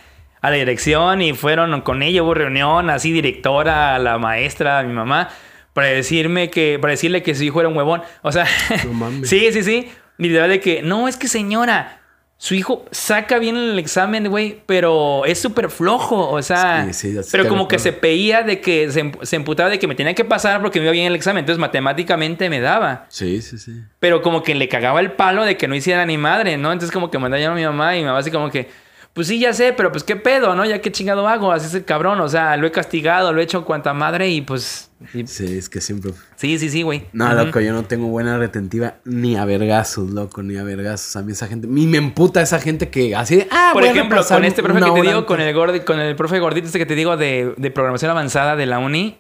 a la dirección y fueron con ella, hubo reunión, así directora, la maestra, mi mamá, para decirme que, para decirle que su hijo era un huevón. O sea, No mames. sí, sí, sí. Literal de que, no, es que señora, su hijo saca bien el examen, güey, pero es súper flojo. O sea, Sí, sí, pero como que se peía de que se, emp- se emputaba de que me tenía que pasar porque me iba bien el examen. Entonces, matemáticamente me daba. Sí, sí, sí. Pero como que le cagaba el palo de que no hiciera ni madre, ¿no? Entonces como que mandaba a mi mamá y mi mamá así como que, pues sí, ya sé, pero pues qué pedo, ¿no? Ya qué chingado hago, así es el cabrón, o sea, lo he castigado, lo he hecho cuanta madre y pues... y- Sí, es que siempre. Sí, sí, sí, güey. No, loco, yo no tengo buena retentiva ni a vergazos, loco, ni a vergazos. A mí esa gente. Ni me emputa esa gente que así de. Ah, Por ejemplo, repasar con este profe que te digo, con el, gordi, con el profe gordito este que te digo de, de programación avanzada de la uni,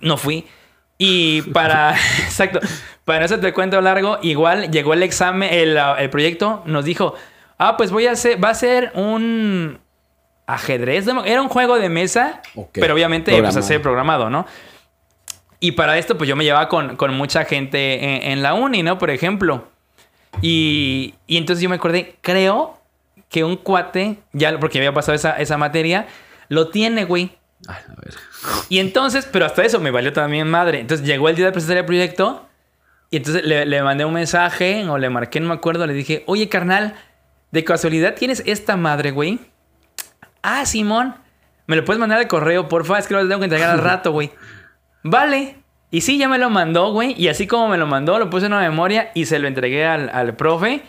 no fui. Y para, exacto, para eso te cuento largo, igual llegó el examen, el, el proyecto, nos dijo, ah, pues voy a hacer, va a ser un ajedrez, era un juego de mesa, Ok, pero obviamente pues programado. hacer programado, ¿no? Y para esto, pues yo me llevaba con, con mucha gente en, en la uni, ¿no? Por ejemplo. Y, y entonces yo me acordé, creo que un cuate, ya porque había pasado esa, esa materia, lo tiene, güey. Ay, a ver. Y entonces, pero hasta eso me valió también madre. Entonces llegó el día de presentar el proyecto y entonces le, le mandé un mensaje o le marqué, no me acuerdo, le dije, oye carnal, de casualidad tienes esta madre, güey. Ah, Simón, me lo puedes mandar al correo, porfa, es que lo tengo que entregar al rato, güey. Vale. Y sí, ya me lo mandó, güey. Y así como me lo mandó, lo puse en una memoria y se lo entregué al, al profe.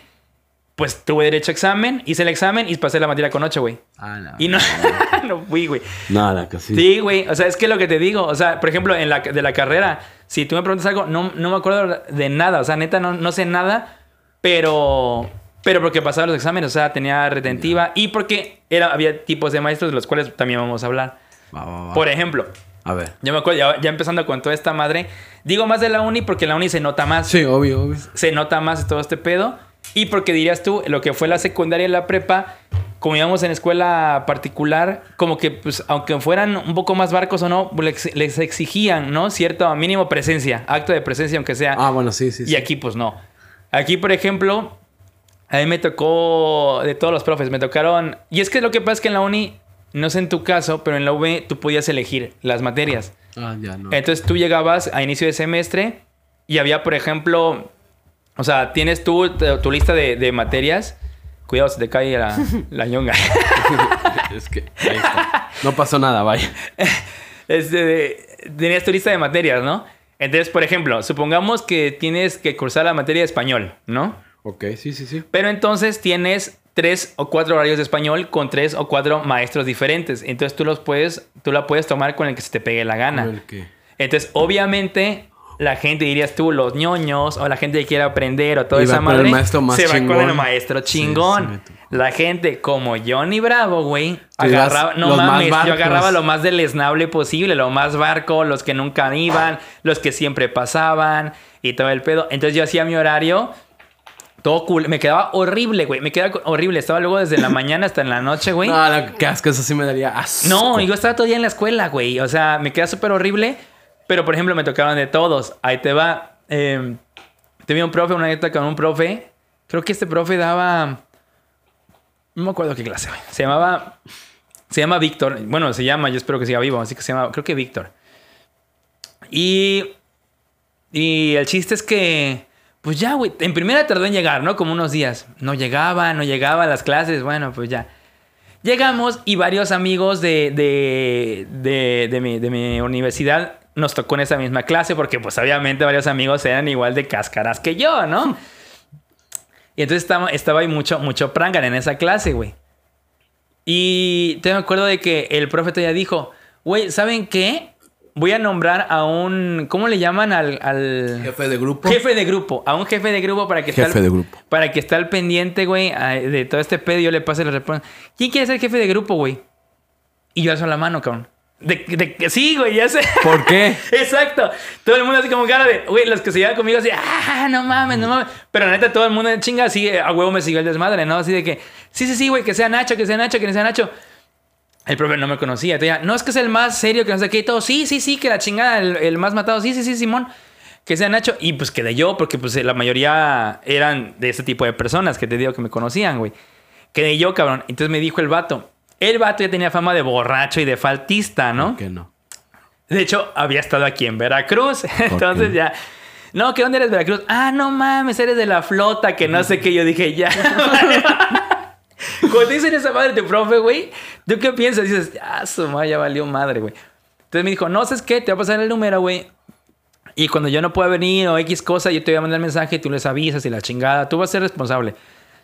Pues tuve derecho a examen, hice el examen y pasé la materia con 8, güey. Ah, no. Y no, no fui, güey. Nada, casi. Sí, güey. O sea, es que lo que te digo. O sea, por ejemplo, en la, de la carrera, si tú me preguntas algo, no, no me acuerdo de nada. O sea, neta, no, no sé nada. Pero. Pero porque pasaba los exámenes, o sea, tenía retentiva. Y porque era, había tipos de maestros de los cuales también vamos a hablar. Va, va, va. Por ejemplo, A ver. yo me acuerdo, ya, ya empezando con toda esta madre. Digo más de la uni porque la uni se nota más Sí, obvio, obvio. se nota más todo este pedo. Y porque dirías tú, lo que fue la secundaria y la prepa, como íbamos en escuela particular, como que, pues, aunque fueran un poco más barcos o no, les, les exigían, ¿no? Cierto mínimo presencia, acto de presencia, aunque sea. Ah, bueno, sí, sí. y sí. aquí, pues, no. Aquí, por ejemplo, a mí me tocó de todos los profes, me tocaron. Y es que lo que pasa es que en la uni, no sé en tu caso, pero en la UV tú podías elegir las materias. Ah, ya, no. Entonces tú llegabas a inicio de semestre y había, por ejemplo, o sea, tienes tú tu, tu lista de, de materias. Cuidado, se te cae la, la ñonga. es que. ahí está. No pasó nada, vaya. Este, tenías tu lista de materias, ¿no? Entonces, por ejemplo, supongamos que tienes que cursar la materia de español, ¿no? Ok, sí, sí, sí. Pero entonces tienes tres o cuatro horarios de español con tres o cuatro maestros diferentes. Entonces tú los puedes, tú la puedes tomar con el que se te pegue la gana. Qué. Entonces, obviamente, la gente, dirías tú, los ñoños, o la gente que quiere aprender, o toda Y va esa madre, maestro más se va con chingón. el maestro chingón. sí la gente como Johnny Bravo, güey, agarraba, no mames, yo agarraba lo más deleznable posible, lo más barco, los que nunca iban, los que siempre pasaban, y todo el pedo. Entonces yo hacía mi horario. Todo cool. Me quedaba horrible, güey. Me quedaba horrible. Estaba luego desde la mañana hasta en la noche, güey. No, no, qué asco, eso sí me daría asco. No, yo estaba todo día en la escuela, güey. O sea, me queda súper horrible. Pero, por ejemplo, me tocaron de todos. Ahí te va. Eh, tenía un profe, una neta con un profe. Creo que este profe daba... No me acuerdo qué clase, güey. Se llamaba... Se llama Víctor. Bueno, se llama, yo espero que siga vivo. Así que se llama, creo que Víctor. Y... Y el chiste es que... Pues ya, güey. En primera tardó en llegar, ¿no? Como unos días. No llegaba, no llegaba a las clases. Bueno, pues ya. Llegamos y varios amigos de, de, de, de mi, universidad nos tocó en esa misma clase porque pues obviamente varios amigos eran igual de cáscaras que yo, ¿no? Y entonces estaba, estaba ahí mucho, mucho prangan en esa clase, güey. Y te me acuerdo de que el profe ya dijo, güey, ¿saben qué? Voy a nombrar a un, ¿cómo le llaman al, al Jefe de grupo. jefe de grupo? A un jefe de grupo para que Jefe esté al- de grupo. para que esté al pendiente, güey, de todo este pedo. y Yo le pase la respuesta. ¿Quién quiere ser jefe de grupo, güey? Y yo alzo la mano, cabrón. De, de- sí, güey, ya sé. ¿Por qué? Exacto. Todo el mundo así como cara de, güey, los que se llevan conmigo así, ah, no mames, no mames. Pero la neta, todo el mundo en chinga así, a huevo me siguió el desmadre, ¿no? Así de que, sí, sí, sí, güey, que sea Nacho, que sea Nacho, que sea Nacho. El profe no me conocía. Entonces no, es que es el más serio, que no sé qué y todo. Sí, sí, sí, que la chingada, el, el más matado. Sí, sí, sí, Simón. Que sea Nacho. Y pues quedé yo, porque pues la mayoría eran de ese tipo de personas que te digo que me conocían, güey. Quedé yo, cabrón. Entonces me dijo el vato. El vato ya tenía fama de borracho y de faltista, ¿no? Que no. De hecho, había estado aquí en Veracruz. Entonces qué? ya. No, ¿qué dónde eres Veracruz? Ah, no mames, eres de la flota, que no sé qué. Yo dije, ya. Cuando te dicen esa madre de profe, güey, ¿tú qué piensas? Dices, ah, su madre ya valió madre, güey. Entonces me dijo, no, ¿sabes qué? Te va a pasar el número, güey. Y cuando yo no pueda venir o X cosa, yo te voy a mandar mensaje y tú les avisas y la chingada. Tú vas a ser responsable.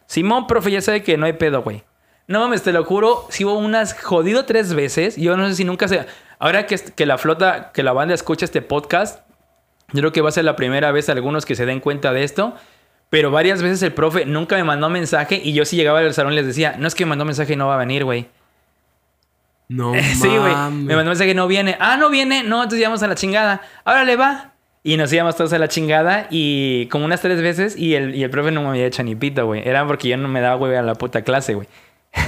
Simón, profe, ya sabe que no hay pedo, güey. No mames, te lo juro, si hubo unas jodido tres veces. Yo no sé si nunca se. Ahora que, que la flota, que la banda escucha este podcast, yo creo que va a ser la primera vez algunos que se den cuenta de esto. Pero varias veces el profe nunca me mandó mensaje y yo si llegaba al salón les decía, no es que me mandó mensaje y no va a venir, güey. No Sí, güey. Me mandó mensaje que no viene. Ah, no viene. No, entonces íbamos a la chingada. Ahora le va. Y nos íbamos todos a la chingada y como unas tres veces y el, y el profe no me había hecho ni pito, güey. Era porque yo no me daba, güey, a la puta clase, güey.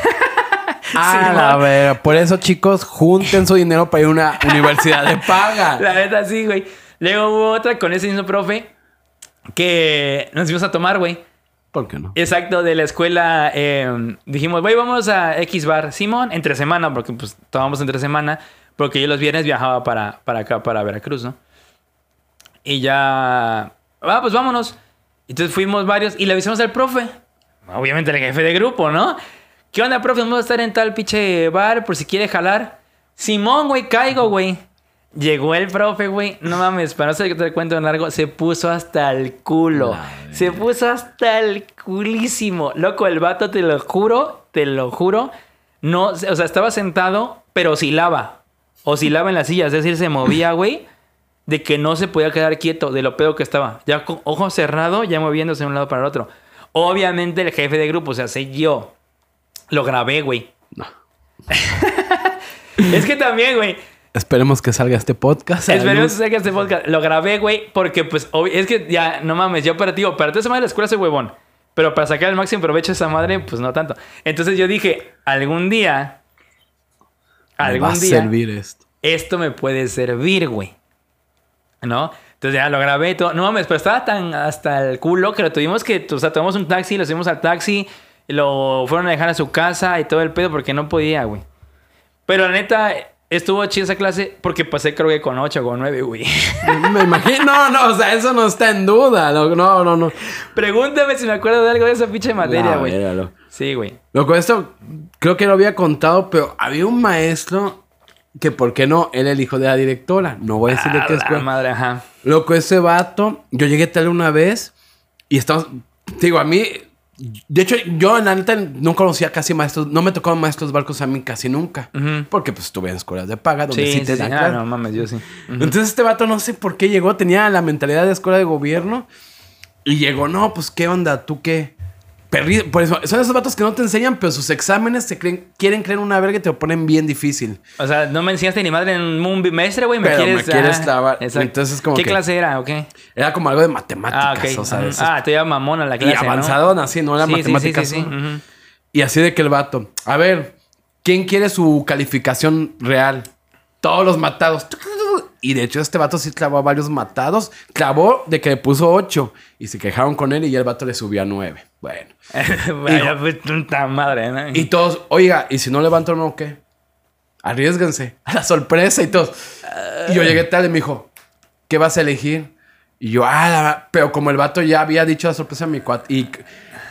Ah, Sí, la por eso, chicos, junten su dinero para ir a una universidad de paga. La neta, sí, güey. Luego hubo otra con ese mismo profe que nos fuimos a tomar, güey. ¿Por qué no? Exacto, de la escuela eh, dijimos, güey, vamos a X bar. Simón, entre semana, porque pues tomamos entre semana, porque yo los viernes viajaba para, para acá, para Veracruz, ¿no? Y ya, ah, pues vámonos. Entonces fuimos varios y le avisamos al profe. Obviamente el jefe de grupo, ¿no? ¿Qué onda, profe? Vamos a estar en tal pinche bar por si quiere jalar. Simón, güey, caigo, güey. Llegó el profe, güey. No mames, para no ser que te cuento en largo, se puso hasta el culo. Se puso hasta el culísimo. Loco, el vato, te lo juro, te lo juro. No, o sea, estaba sentado, pero oscilaba. Oscilaba en la silla, es decir, se movía, güey. De que no se podía quedar quieto, de lo pedo que estaba. Ya con ojo cerrado, ya moviéndose de un lado para el otro. Obviamente el jefe de grupo, o sea, sé yo. Lo grabé, güey. No. Es que también, güey. Esperemos que salga este podcast. a Esperemos que salga este podcast. Lo grabé, güey, porque pues es que ya, no mames, yo para ti, para toda esa madre de la escuela soy huevón. Pero para sacar el máximo provecho de esa madre, pues no tanto. Entonces yo dije, algún día, Me algún va a día, servir esto. esto me puede servir, güey. ¿No? Entonces ya lo grabé y todo. No mames, pero estaba tan hasta el culo que lo tuvimos que, o sea, tomamos un taxi, lo subimos al taxi, lo fueron a dejar a su casa y todo el pedo porque no podía, güey. Pero la neta, estuvo chida esa clase porque pasé creo que con 8 o con 9, güey. Me imagino. No, no, o sea, eso no está en duda. No, no, no. Pregúntame si me acuerdo de algo de esa pinche materia, güey. Sí, güey. Loco, esto creo que lo había contado, pero había un maestro que, ¿por qué no? Él el hijo de la directora. No voy a decir de qué la escuela. madre, ajá. Loco, ese vato, yo llegué tal una vez y estamos, digo, a mí, de hecho, yo en la neta no conocía casi maestros, no me tocaban maestros barcos a mí casi nunca, porque pues estuve en escuelas de paga donde Sí, te sí. dan Ah, clase. no mames, yo sí. Ujú. Entonces este vato no sé por qué llegó, tenía la mentalidad de escuela de gobierno y llegó, no, pues qué onda, tú qué. Perri- Por eso, son esos vatos que no te enseñan, pero sus exámenes se creen, quieren creer una verga y te lo ponen bien difícil. O sea, no me enseñaste ni madre en un bimestre, güey. Me Pero me quieres, quieres ah. Entonces, como ¿Qué que- clase era o qué? Era como algo de matemáticas, Ah, ok. o sea, Ujú. esos- Ah, te llama mamona la y clase, ¿no? avanzado así, ¿no? La Sí, sí, sí, sí. Y así de que el vato, a ver, ¿quién quiere su calificación real? Todos los matados. Y de hecho este vato sí clavó a varios matados. Clavó de que le puso 8. Y se quejaron con él y ya el vato le subió a 9. Bueno. Vaya, pues, puta madre, ¿no? Y todos, oiga, ¿y si no levanto no qué? Arriesguense. A la sorpresa y todos. Y yo llegué tarde y me dijo, ¿qué vas a elegir? Y yo, ah, la- pero como el vato ya había dicho la sorpresa a mi cuate. Y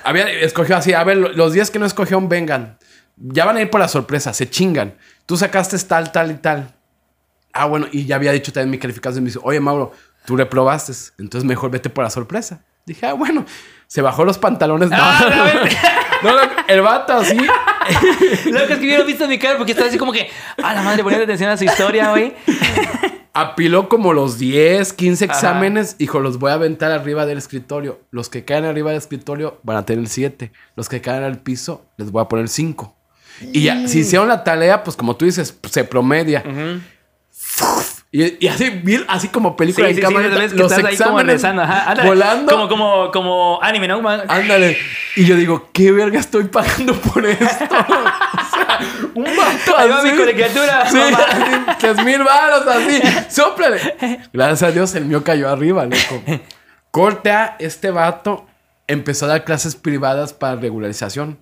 había escogido así, a ver, lo- los días que no escogieron, vengan. Ya van a ir por la sorpresa, se chingan. Tú sacaste tal, tal y tal. Ah, bueno, y ya había dicho también mi calificación. Me dice, oye, Mauro, tú reprobaste. Entonces mejor vete por la sorpresa. Dije, ah, bueno. Se bajó los pantalones. No, Ah, no, no, el vato así. Lo que es que hubieran visto mi cara porque estaba así como que, a la madre, poniendo atención a su historia, güey. Apiló como los 10, 15 exámenes. Hijo, los voy a aventar arriba del escritorio. Los que caen arriba del escritorio van a tener 7. Los que caen al piso, les voy a poner 5. Y ya, si hicieron la tarea, pues como tú dices, se promedia. Y, y así, bien- así como película Sí, en sí, sí, cámara, que los ahí como exámenes rezando, ajá, ándale. volando. Como, como, como anime, ¿no? Ándale. Y yo digo, ¿qué verga estoy pagando por esto? o sea, un vato Ahí va mi así. colegiatura, Sí, así, tres mil varos así. Sóplale. Gracias a Dios el mío cayó arriba, loco. Corte a este vato empezó a dar clases privadas para regularización.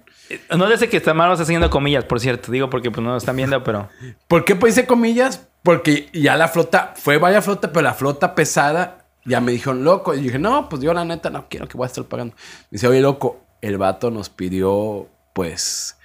No sé que está mal, está haciendo comillas, por cierto. Digo porque pues no lo están viendo, pero... ¿Por qué pues hice comillas? Porque ya la flota, fue vaya flota, pero la flota pesada ya me dijeron, loco. Y dije, no, pues yo la neta no quiero que voy a estar pagando. Me dice, oye, loco, el vato nos pidió, pues,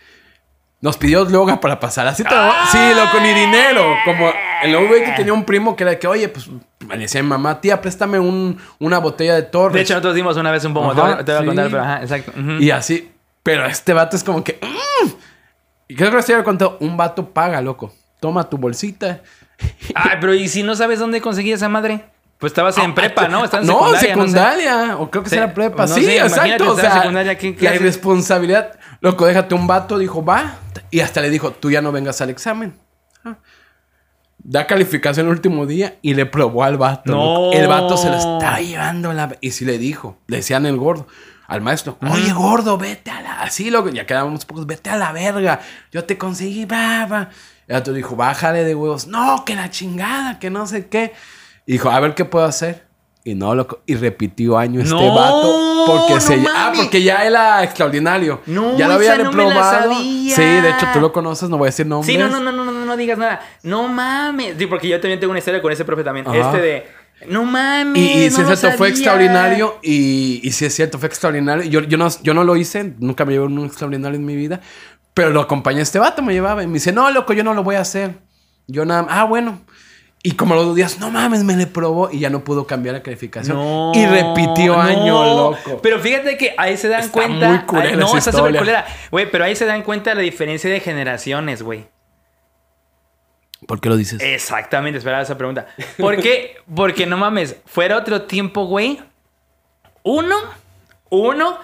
nos pidió droga para pasar. Así te lo- Sí, loco, ni dinero. Como en la que tenía un primo que era de que, oye, pues, me decía mi mamá, tía, préstame un- una botella de torres. De hecho, nosotros dimos una vez un pomo. Te Ajá, voy- te voy a sí. contar, pero ajá, exacto. Ujú. Y así, pero este vato es como que. "Mm". Y creo que se había contado, un vato paga, loco. Toma tu bolsita. Ay, pero ¿y si no sabes dónde conseguí esa madre? Pues estabas en prepa, ¿no? Estabas en no, secundaria. secundaria. O creo que Sí, será prepa. no sí, sé, exacto. O sea, secundaria, ¿qué la clase? irresponsabilidad. Loco, déjate un vato, dijo, va. Y hasta le dijo, tú ya no vengas al examen. Ah. Da calificación el último día y le probó al vato. No. El vato se lo estaba llevando la... Y sí le dijo, le decían el gordo al maestro, oye gordo, vete a la... Así, loco, ya quedábamos pocos, vete a la verga. Yo te conseguí, va, va. El vato dijo, bájale de huevos. No, que la chingada, que no sé qué. Y dijo, a ver qué puedo hacer. Y no, loco. Y repitió año este No, vato. Porque no se. Ah, mames. porque ya era extraordinario. No, ya lo había no reprobado. sabía. sí, de hecho, tú lo conoces, no voy a decir nombres. Sí, no, no, no, no, no, no digas nada. No mames. Sí, porque yo también tengo una historia con ese profe también. Ajá. Este de. No mames. Y, y no lo es cierto, fue extraordinario. Y, y sí es cierto, fue extraordinario. Yo, yo, no, yo no lo hice, nunca me llevé un extraordinario en mi vida. Pero lo acompañé este vato, me llevaba. Y me dice, no, loco, yo no lo voy a hacer. Yo nada Ah, bueno. Y como los dos días, no mames, me le probó. Y ya no pudo cambiar la calificación. No, y repitió no. año, loco. Pero fíjate que ahí se dan Está cuenta. muy culera ahí- no, esa está súper culera. Güey, pero ahí se dan cuenta la diferencia de generaciones, güey. ¿Por qué lo dices? Exactamente, esperaba esa pregunta. ¿Por qué? Porque no mames, fuera otro tiempo, güey. Uno, uno,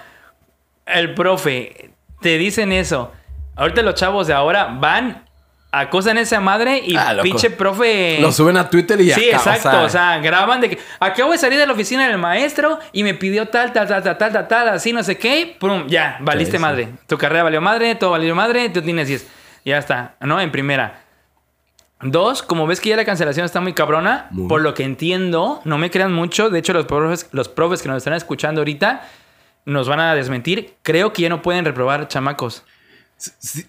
el profe, te dicen eso. Ahorita los chavos de ahora van, acosan a esa madre y Ah, pinche profe. Lo suben a Twitter y ya. Sí, exacto. O sea, graban de que acabo de salir de la oficina del maestro y me pidió tal, tal, tal, tal, tal, tal, tal, así, no sé qué. Pum, ya, valiste Sí, sí. madre. Tu carrera valió madre, todo valió madre, tú tienes 10. Ya está, ¿no? En primera. Dos, como ves que ya la cancelación está muy cabrona, Muy. por lo que entiendo, no me crean mucho. De hecho, los profes, los profes que nos están escuchando ahorita nos van a desmentir. Creo que ya no pueden reprobar chamacos.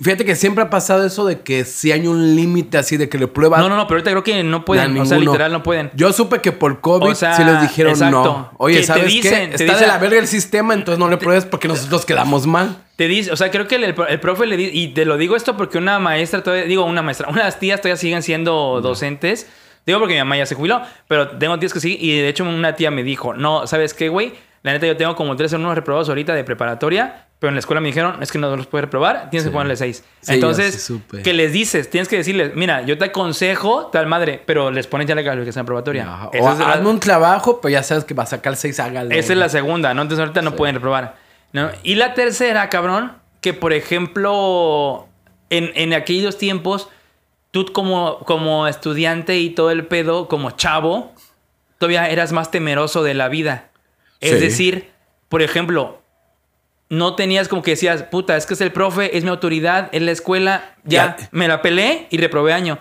Fíjate que siempre ha pasado eso de que si hay un límite así de que le prueban. No, no, no, pero ahorita creo que no pueden. O sea, literal no pueden. Yo supe que por COVID O sea, sí les dijeron exacto. no. Oye, Que ¿sabes dicen, qué? te Está de dicen- la verga el sistema, entonces no le pruebes porque nosotros quedamos mal. Te dice, o sea, creo que el, el profe le dice, y te lo digo esto porque una maestra todavía, digo una maestra, unas tías todavía siguen siendo docentes. Digo porque mi mamá ya se jubiló, pero tengo tías que sí, y de hecho una tía me dijo, no, ¿sabes qué, güey? La neta yo tengo como tres alumnos reprobados ahorita de preparatoria, pero en la escuela me dijeron, es que no los puedes reprobar, tienes Sí. que ponerle seis. Sí, Entonces. ¿qué les dices? Tienes que decirles, mira, yo te aconsejo tal madre, pero les pones ya la calificación probatoria. Esa O la- hazme un trabajo, pero ya sabes que va a sacar seis, hágalo. esa es la segunda, ¿no? Entonces ahorita no pueden reprobar. ¿no? Y la tercera, cabrón, que por ejemplo, en, en aquellos tiempos, tú como, como estudiante y todo el pedo, como chavo, todavía eras más temeroso de la vida. Es Sí. decir, por ejemplo, no tenías como que decías, puta, es que es el profe, es mi autoridad, es la escuela, ya, Ya. me la pelé y reprobé año.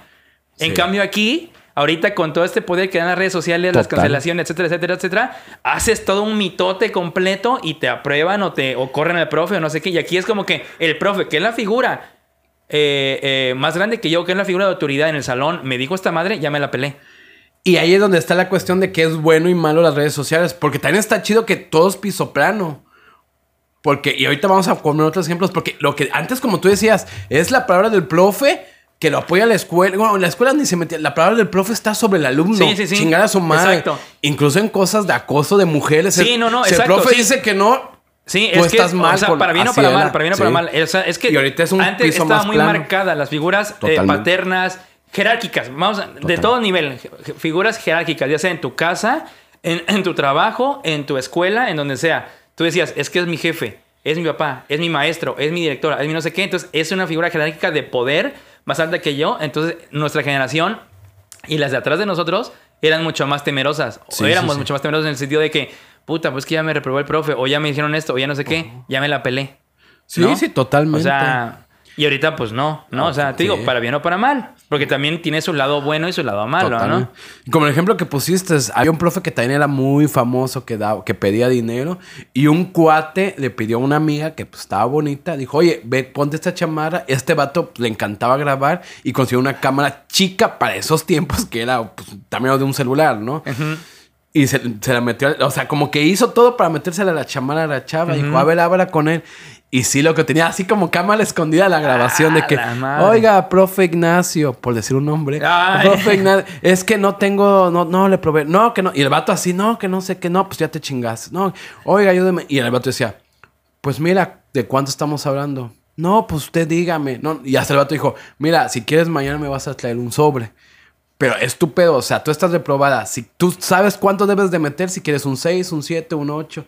En cambio aquí, ahorita con todo este poder que dan las redes sociales, las cancelaciones, etcétera, etcétera, etcétera, haces todo un mitote completo y te aprueban o te o corren al profe o no sé qué. Y aquí es como que el profe, que es la figura eh, eh, más grande que yo, que es la figura de autoridad en el salón, me dijo esta madre, ya me la pelé. Y ahí es donde está la cuestión de que es bueno y malo las redes sociales. Porque también está chido que todo es piso plano. Porque, y ahorita vamos a poner otros ejemplos, porque lo que antes, como tú decías, es la palabra del profe, que lo apoya la escuela. Bueno, la escuela ni se metía. La palabra del profe está sobre el alumno. Sí, sí, sí. Chingar a su madre. Exacto. Incluso en cosas de acoso de mujeres. Sí, El- no, no, si exacto, el profe dice que no. Sí, Tú es que, estás mal o sea, para bien o para mal, para bien o para mal. O sea, es que Y ahorita es un antes piso estaba más muy plano. marcada las figuras eh, paternas, jerárquicas, vamos, a- de todo nivel, figuras jerárquicas, ya sea en tu casa, en, en tu trabajo, en tu escuela, en donde sea. Tú decías, es que es mi jefe, es mi papá, es mi maestro, es mi directora, es mi no sé qué. Entonces, es una figura jerárquica de poder más alta que yo. Entonces, nuestra generación y las de atrás de nosotros eran mucho más temerosas. Sí, o éramos sí, sí. mucho más temerosas en el sentido de que, puta, pues que ya me reprobó el profe, o ya me hicieron esto, o ya no sé qué, ya me la pelé. Sí, ¿no? sí, totalmente. O sea, y ahorita pues no, ¿no? O sea, te sí. digo, para bien o para mal. Porque también tiene su lado bueno y su lado malo, ¿no? Como el ejemplo que pusiste, había un profe que también era muy famoso, que, daba, que pedía dinero, y un cuate le pidió a una amiga que pues, estaba bonita, dijo, oye, ve, ponte esta chamarra. Este vato le encantaba grabar y consiguió una cámara chica para esos tiempos, que era pues, tamaño de un celular, ¿no? Y se, se la metió, o sea, como que hizo todo para metérsela a la chamarra a la chava. Dijo, a ver, habla con él. Y sí, lo que tenía así como cámara escondida la grabación de Ah, que, oiga, profe Ignacio, por decir un nombre, Ay. profe Ignacio, es que no tengo, no, no le probé, no, que no. Y el vato así, no, que no sé qué, no, pues ya te chingaste. No, oiga, ayúdeme. Y el vato decía, pues mira, ¿de cuánto estamos hablando? No, pues usted dígame. No, y hasta el vato dijo, mira, si quieres mañana me vas a traer un sobre. Pero es tu pedo, o sea, tú estás reprobada. Si tú sabes cuánto debes de meter, si quieres un 6, un 7, un 8.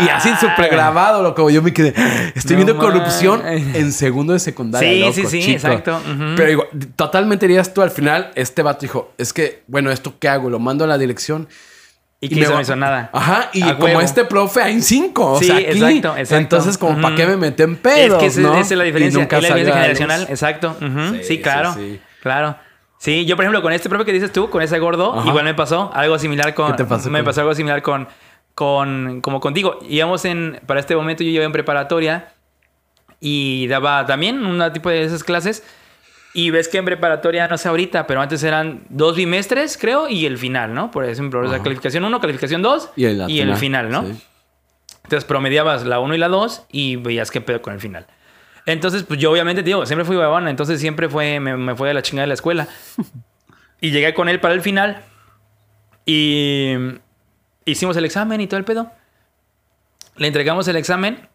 y así Ah. súper grabado, loco. Yo me quedé, estoy No viendo corrupción en segundo de secundaria. Sí, loco, sí, sí, chico. exacto. Pero digo, totalmente dirías tú al final, este vato dijo, es que, bueno, ¿esto qué hago? Lo mando a la dirección. Y que me hizo, no hizo nada. Ajá, y A como huevo. este profe hay cinco. O Sí, sea, aquí, exacto, exacto. Entonces, como, ¿para qué me meten en pedos? es que esa, no? es la Y diferencia. nunca es la diferencia generacional, exacto. Sí, Sí, claro. sí. Claro. Sí, yo por ejemplo con este profe que dices tú, con ese gordo, Ajá. igual me pasó algo similar con... ¿Qué te pasó Me con- pasó algo similar con, con... Como contigo. Íbamos en... Para este momento yo iba en preparatoria y daba también un tipo de esas clases. Y ves que en preparatoria, no sé ahorita, pero antes eran dos bimestres, creo, y el final, ¿no? Por ejemplo, o sea, Ajá. calificación 1, calificación 2 Y el, y el final, ¿no? Sí. Entonces promediabas la 1 y la 2 y veías qué pedo con el final. Entonces, pues yo obviamente, te digo, siempre fui huevona, entonces siempre fue, me, me fue de la chingada de la escuela. Y llegué con él para el final y hicimos el examen y todo el pedo. Le entregamos el examen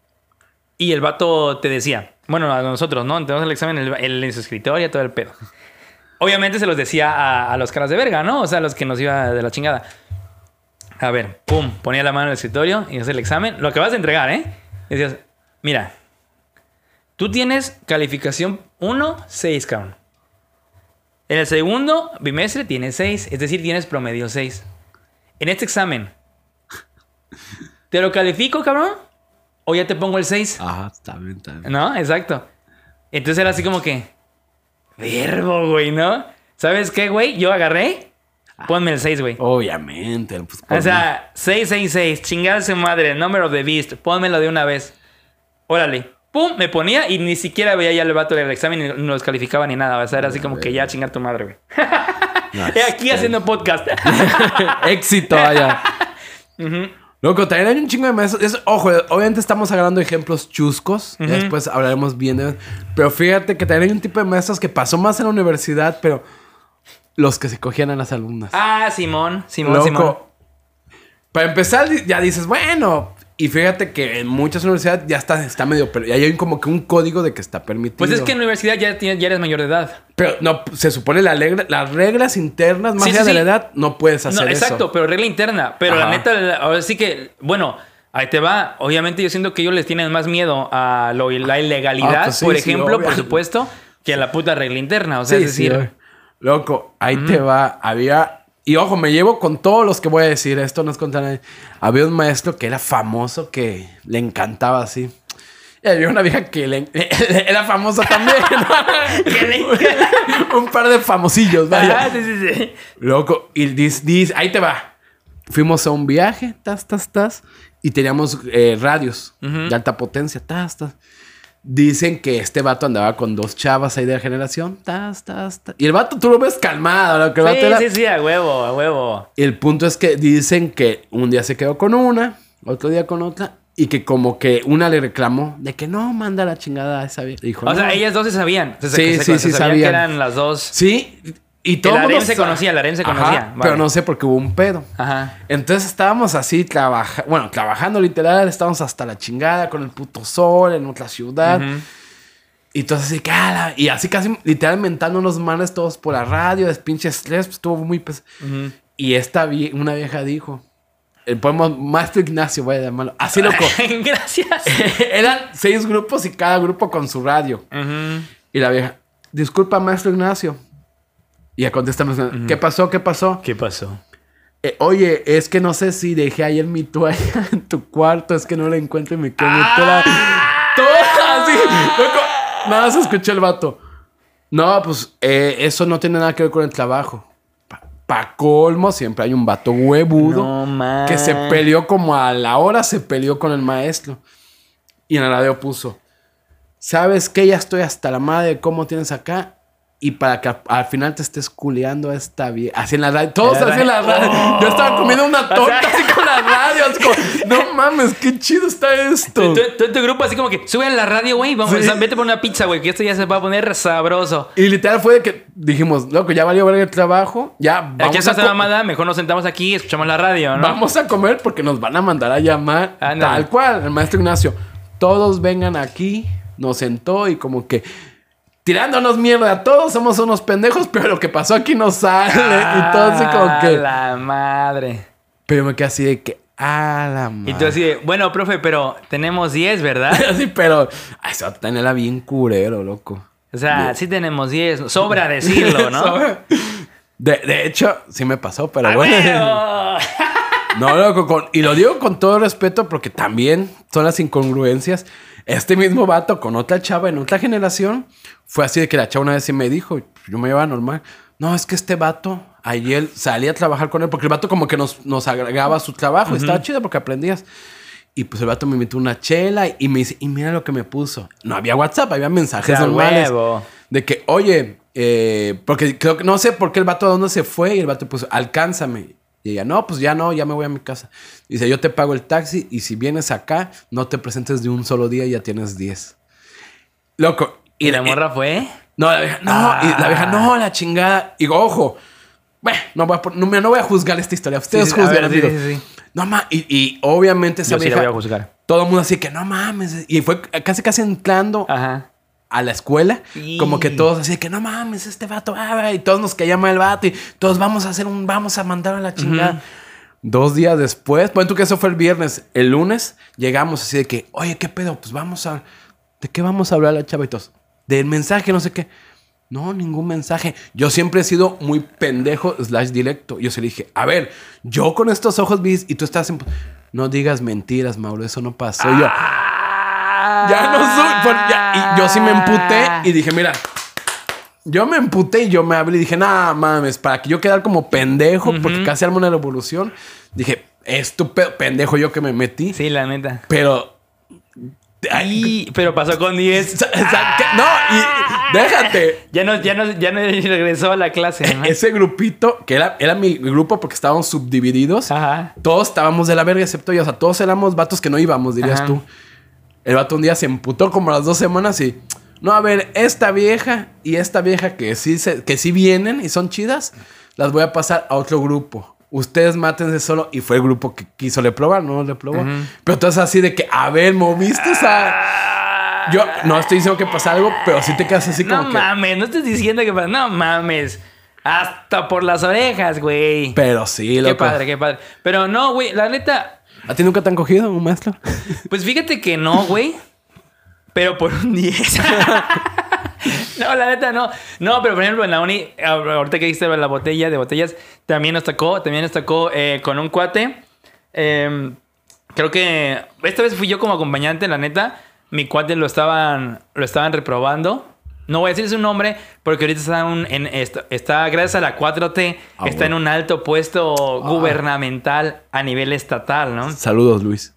y el vato te decía, bueno, a nosotros, ¿no? Entregamos el examen él- él en su escritorio, todo el pedo. Obviamente se los decía a, a los caras de verga, ¿no? O sea, los que nos iba de la chingada. A ver, pum, ponía la mano en el escritorio y hace el examen. Lo que vas a entregar, ¿eh? Y decías, mira, tú tienes calificación 1, 6, cabrón. En el segundo bimestre tienes 6, es decir, tienes promedio 6. En este examen, ¿te lo califico, cabrón? ¿O ya te pongo el 6? Ajá, está bien, está bien. ¿No? Exacto. Entonces era así como que. Verbo, güey, ¿no? ¿Sabes qué, güey? Yo agarré. Ponme el 6, güey. Obviamente. Pues, O sea, 666, chingada su madre, número de beast, pónmelo de una vez. Órale. Pum, me ponía y ni siquiera veía ya el vato del examen y no los calificaba ni nada. O sea, era así como que ya chingar tu madre, güey. Nice. Aquí haciendo podcast. Éxito, vaya. Loco, también hay un chingo de maestros. Es- ojo, obviamente estamos agarrando ejemplos chuscos. Después hablaremos bien de Pero fíjate que también hay un tipo de maestros que pasó más en la universidad, pero los que se cogían a las alumnas. ah, Simón, Simón, Loco. Simón. Para empezar, ya dices, bueno. Y fíjate que en muchas universidades ya está, está medio. Ya hay como que un código de que está permitido. Pues es que en la universidad ya, tienes, ya eres mayor de edad. Pero no, se supone la regla- las reglas internas, más Sí, allá sí, de la edad, no puedes hacer No, eso. exacto, pero regla interna. Pero la neta, ahora sí que, bueno, ahí te va. Obviamente yo siento que ellos les tienen más miedo a lo, la ilegalidad, Ah, pues sí, por ejemplo, por supuesto, que a la puta regla interna. O sea, es decir. Loco, ahí te va. Había. Y ojo, me llevo con todos los que voy a decir. Esto no es contra nadie. Había un maestro que era famoso que le encantaba así. Y había una vieja que le, era famosa también. un par de famosillos, vaya. Ah, sí, sí, sí. Loco, y dice, dice, ahí te va. Fuimos a un viaje, tas, tas, tas, y teníamos eh, radios de alta potencia, tas, tas. Dicen que este vato andaba con dos chavas ahí de la generación, tas, tas, tas. Y el vato, tú lo ves calmado, lo que el vato Sí, era- sí, sí, a huevo, a huevo. El punto es que dicen que un día se quedó con una, otro día con otra, y que como que una le reclamó de que no, manda la chingada a esa vieja. Dijo, O sea, ellas dos se sabían. Se- Sí, se- sí, se sí, sabían que sabían. eran las dos. Sí, y todo El mundo se conocía, el harem se Ajá, conocía, vale. Pero no sé por qué hubo un pedo. Ajá. Entonces estábamos así trabajando, bueno, trabajando literal, estábamos hasta la chingada con el puto sol en otra ciudad. Y entonces así, cara, y así casi literal mentando unos manes todos por la radio, de pinche estrés, pues estuvo muy pesado. Y esta vie- una vieja dijo, el poema Maestro Ignacio, voy a llamarlo, así loco. Gracias. Eran seis grupos y cada grupo con su radio. Y la vieja, disculpa, Maestro Ignacio. Y ya contestamos, ¿qué pasó? ¿Qué pasó? ¿Qué pasó? Eh, oye, es que no sé si dejé ayer mi toalla en tu cuarto, es que no la encuentro y me quedé toda, toda así. loco. Nada más escuché el vato. No, pues eh, eso no tiene nada que ver con el trabajo. Pa, pa colmo, siempre hay un vato huevudo No, que se peleó como a la hora, se peleó con el maestro. Y en la radio puso, ¿sabes qué? Ya estoy hasta la madre de cómo tienes acá. Y para que a- al final te estés culeando esta vieja. Así en la radio. Todos así en la radio. radio. Yo estaba comiendo una torta así con la radio. no mames, qué chido está esto. Tú, en tu grupo así como que sube a la radio, güey. Vamos, Sí. o sea, vete por una pizza, güey, que esto ya se va a poner sabroso. Y literal fue de que dijimos, loco, ya valió ver el trabajo. Ya Aquí vamos está a, esta mamada, mejor nos sentamos aquí y escuchamos la radio, ¿no? vamos a comer porque nos van a mandar a llamar. Tal cual, el maestro Ignacio. Todos vengan aquí. Nos sentó y como que tirándonos mierda. Todos somos unos pendejos, pero lo que pasó aquí no sale. y todo así como Ah, que. la madre. Pero me quedé así de que. Ah, la madre. Y tú así de, bueno, profe, pero tenemos 10, ¿verdad? así, pero. Ay, eso tenía bien curero, loco. O sea, sí tenemos 10. Sobra decirlo, ¿no? De, de hecho, sí me pasó, pero ¡A bueno. No, loco, con- y lo digo con todo respeto porque también son las incongruencias. Este mismo vato con otra chava en otra generación fue así de que la chava una vez sí me dijo, yo me llevaba normal. No, es que este vato, ayer salí a trabajar con él porque el vato como que nos, nos agregaba su trabajo. Estaba chido porque aprendías. Y pues el vato me invitó una chela y me dice, y mira lo que me puso. No había WhatsApp, había mensajes ¡A normales. huevo! De que, oye, eh, porque creo que no sé por qué el vato a dónde se fue y el vato puso, alcánzame. Y ella, no, pues ya no, ya me voy a mi casa. Dice, yo te pago el taxi y si vienes acá, no te presentes de un solo día y ya tienes 10. Loco. ¿Y la morra fue? No, la vieja, no, y la vieja, no, la chingada. Y digo, ojo, bueno, no voy a, no, no voy a juzgar esta historia. Ustedes Sí, sí, juzgan, ver, sí. No mames, y, y obviamente esa Yo sí la vieja. voy a juzgar. Todo el mundo así que no mames. Y fue casi casi entrando Ajá. A la escuela, Sí. como que todos así de que no mames, este vato, ah, y todos nos caía mal el vato, y todos vamos a hacer un, vamos a mandar a la chingada. Dos días después, bueno, tú que eso fue el viernes, el lunes llegamos así de que, oye, ¿qué pedo? Pues vamos a, ¿de qué vamos a hablar la chava y todos? Del mensaje, no sé qué. No, ningún mensaje. Yo siempre he sido muy pendejo slash directo. Yo se le dije, a ver, yo con estos ojos vi y tú estás en... No digas mentiras, Mauro, eso no pasó. Y yo, ya no soy. por- ya- y yo sí me emputé y dije, mira. Yo me emputé y yo me hablé y dije, nah, mames, para que yo quedara como pendejo, porque casi armo una revolución. Dije, estúpido pendejo yo que me metí. Sí, la neta. Pero. Ay, pero pasó con 10. sa- sa- ¿qué? no, y déjate. Ya no, ya no, ya no regresó a la clase. ¿no? Ese grupito, que era, era mi grupo porque estábamos subdivididos, Ajá. todos estábamos de la verga excepto yo. O sea, todos éramos vatos que no íbamos, dirías Ajá. tú. El vato un día se emputó como a las dos semanas y... No, a ver, esta vieja y esta vieja que sí, se- que sí vienen y son chidas, las voy a pasar a otro grupo. Ustedes mátense solo. Y fue el grupo que quiso reprobar, no reprobó. Pero entonces así de que, a ver, moviste esa... Yo no estoy diciendo que pasa algo, pero sí te quedas así como No que... mames, no estés diciendo que pasa. No mames. Hasta por las orejas, güey. Pero sí, Qué loco. padre, qué padre. Pero no, güey, la neta. ¿A ti nunca te han cogido un maestro? Pues fíjate que no, güey. Pero por un 10. no, la neta no. No, pero por ejemplo en la uni, ahorita que dijiste la botella de botellas, también nos tocó, también nos tocó eh, con un cuate. Eh, creo que esta vez fui yo como acompañante, la neta. Mi cuate lo estaban, lo estaban reprobando. No voy a decir su nombre porque ahorita está, un- en, está, está, gracias a la 4T, Ah, está en un alto puesto gubernamental a nivel estatal, ¿no? Saludos, Luis.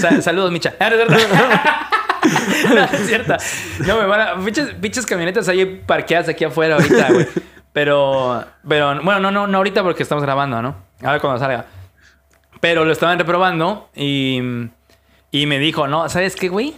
Sa- saludos, Micha. Ah, no, es cierto. No, me van a. Pinches camionetas ahí parqueadas aquí afuera ahorita, güey. Pero, pero, bueno, no, no, no ahorita porque estamos grabando, ¿no? A ver cuando salga. Pero lo estaban reprobando y. Y me dijo, no, ¿sabes qué, güey?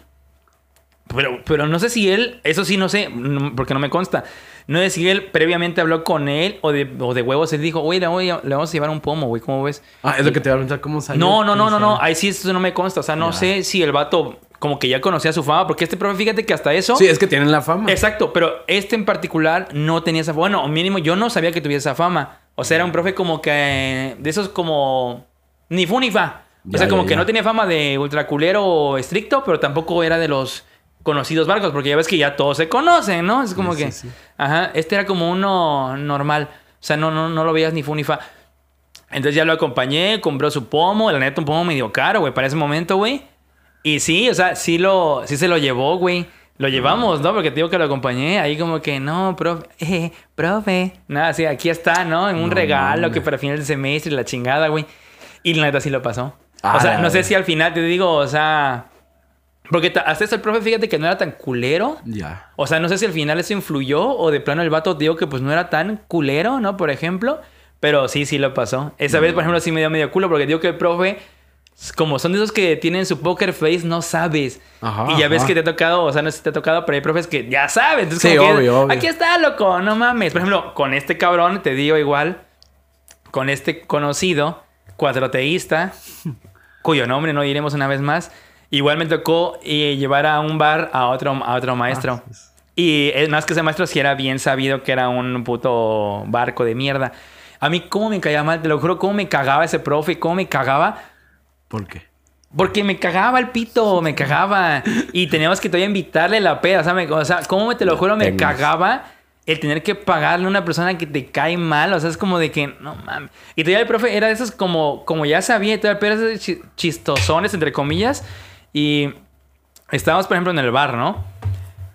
Pero, pero no sé si él, eso sí no sé, porque no me consta. No sé si él previamente habló con él o de, o de huevos. Él dijo, güey, le, voy a- le vamos a llevar un pomo, güey, ¿cómo ves? Ah, es lo que te voy a preguntar cómo salió. No, no, no, no, no. ¿Cómo Ahí sí eso no me consta. O sea, no sé si el vato como que ya conocía su fama. Porque este profe, fíjate que hasta eso. Sí, es que tienen la fama. Exacto, pero este en particular no tenía esa Bueno, mínimo yo no sabía que tuviera esa fama. O sea, era un profe como que. De esos como. Ni fu ni fa. O Ya, sea, como ya, que ya. no tenía fama de ultraculero estricto, pero tampoco era de los conocidos barcos, porque ya ves que ya todos se conocen, ¿no? Es como Sí, que. sí, sí. Ajá, este era como uno normal. O sea, no, no, no lo veías ni fu ni fa. Entonces ya lo acompañé, compró su pomo, la neta un pomo medio caro, güey, para ese momento, güey. Y sí, o sea, sí lo, sí se lo llevó, güey. Lo llevamos, ¿no? Porque te digo que lo acompañé. Ahí como que, no, profe, eh, profe. Nada, sí, aquí está, ¿no? En un No regalo que para final de semestre, la chingada, güey. Y la neta sí lo pasó. Ah, o sea, no sé si al final te digo, o sea... Porque ta- hasta eso el profe, fíjate que no era tan culero. Ya. O sea, no sé si al final eso influyó o de plano el vato digo que pues no era tan culero, ¿no? Por ejemplo. Pero sí, sí lo pasó. Esa vez, por ejemplo, sí me dio medio culo porque digo que el profe, como son de esos que tienen su poker face, no sabes. Ajá, y ya ves ajá. que te ha tocado, o sea, no sé si te ha tocado, pero hay profes que ya saben. Entonces, Sí, como que, obvio, obvio. Aquí está, loco, no mames. Por ejemplo, con este cabrón, te digo igual, con este conocido, cuatroteísta, cuyo nombre no diremos una vez más, igual me tocó eh, llevar a un bar a otro, a otro maestro. Ah, Y es más que ese maestro sí era bien sabido que era un puto barco de mierda. A mí cómo me caía mal, te lo juro, cómo me cagaba ese profe, cómo me cagaba. ¿Por qué? Porque me cagaba el pito, me cagaba. Y teníamos que todavía invitarle la peda. O sea, me- o sea, cómo me te lo juro, me Tenis. cagaba el tener que pagarle a una persona que te cae mal. O sea, es como de que, no mames. Y todavía el profe era de esos como, como ya sabía, y todavía, pero esos chistosones, entre comillas. Y estábamos, por ejemplo, en el bar, ¿no?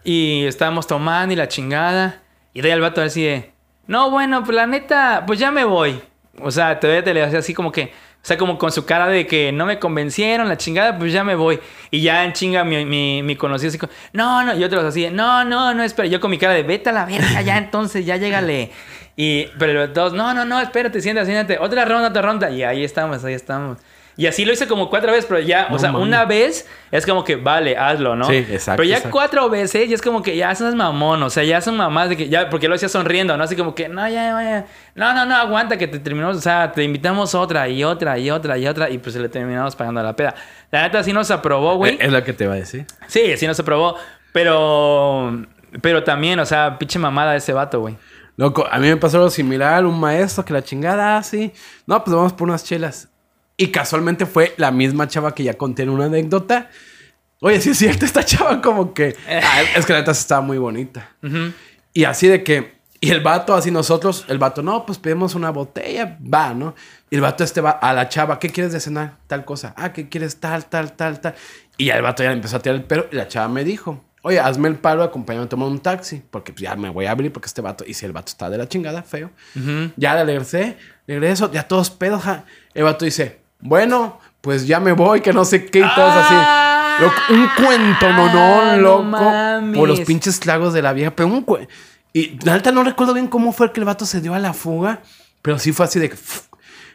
Y estábamos tomando y la chingada. Y todavía el vato así de, no, bueno, pues la neta, pues ya me voy. O sea, todavía te le hacía así como que, o sea, como con su cara de que no me convencieron, la chingada, pues ya me voy. Y ya en chinga mi, mi, mi conocido así como, no, no, y otros así, de, no, no, no, espera. Yo con mi cara de, vete a la verga, ya entonces, ya llégale. Y, pero los dos, no, no, no, espérate, siéntate, siéntate. Otra ronda, otra ronda. Y ahí estamos, ahí estamos. Y así lo hice como cuatro veces, pero ya, o sea, una vez es como que, vale, hazlo, ¿no? Sí, exacto, Pero ya exacto. cuatro veces, ya es como que ya son mamón, o sea, ya son mamás de que ya, porque lo hacía sonriendo, ¿no? Así como que, no, ya, ya, no, no, no, aguanta que te terminamos, o sea, te invitamos otra y otra y otra y otra, y pues le terminamos pagando la peda. La neta sí nos aprobó, güey. Eh, Es lo que te iba a decir. Sí, sí nos aprobó, pero, pero también, o sea, pinche mamada de ese vato, güey. Loco, a mí me pasó algo similar. Un maestro que la chingada, así. No, pues vamos por unas chelas. Y casualmente fue la misma chava que ya conté en una anécdota. Oye, sí es cierto, esta chava como que... Ah, es que la neta estaba muy bonita. Y así de que... Y el vato, así nosotros, el vato, no, pues pedimos una botella, va, ¿no? Y el vato este va a la chava, ¿qué quieres de cenar? Tal cosa. Ah, ¿qué quieres? Tal, tal, tal, tal. Y ya el vato ya le empezó a tirar el pelo y la chava me dijo, oye, hazme el paro, acompáñame a tomar un taxi, porque pues, ya me voy a abrir porque este vato, y si el vato está de la chingada, feo. Ujú. Ya le regresé, regreso, ya todos pedos, ja. El vato dice, bueno, pues ya me voy, que no sé qué y todos así. Loco, un cuento, no, no, no loco. mames. por los pinches tragos de la vieja, pero un cuento. Y la neta no recuerdo bien cómo fue que el vato se dio a la fuga, pero sí fue así de que...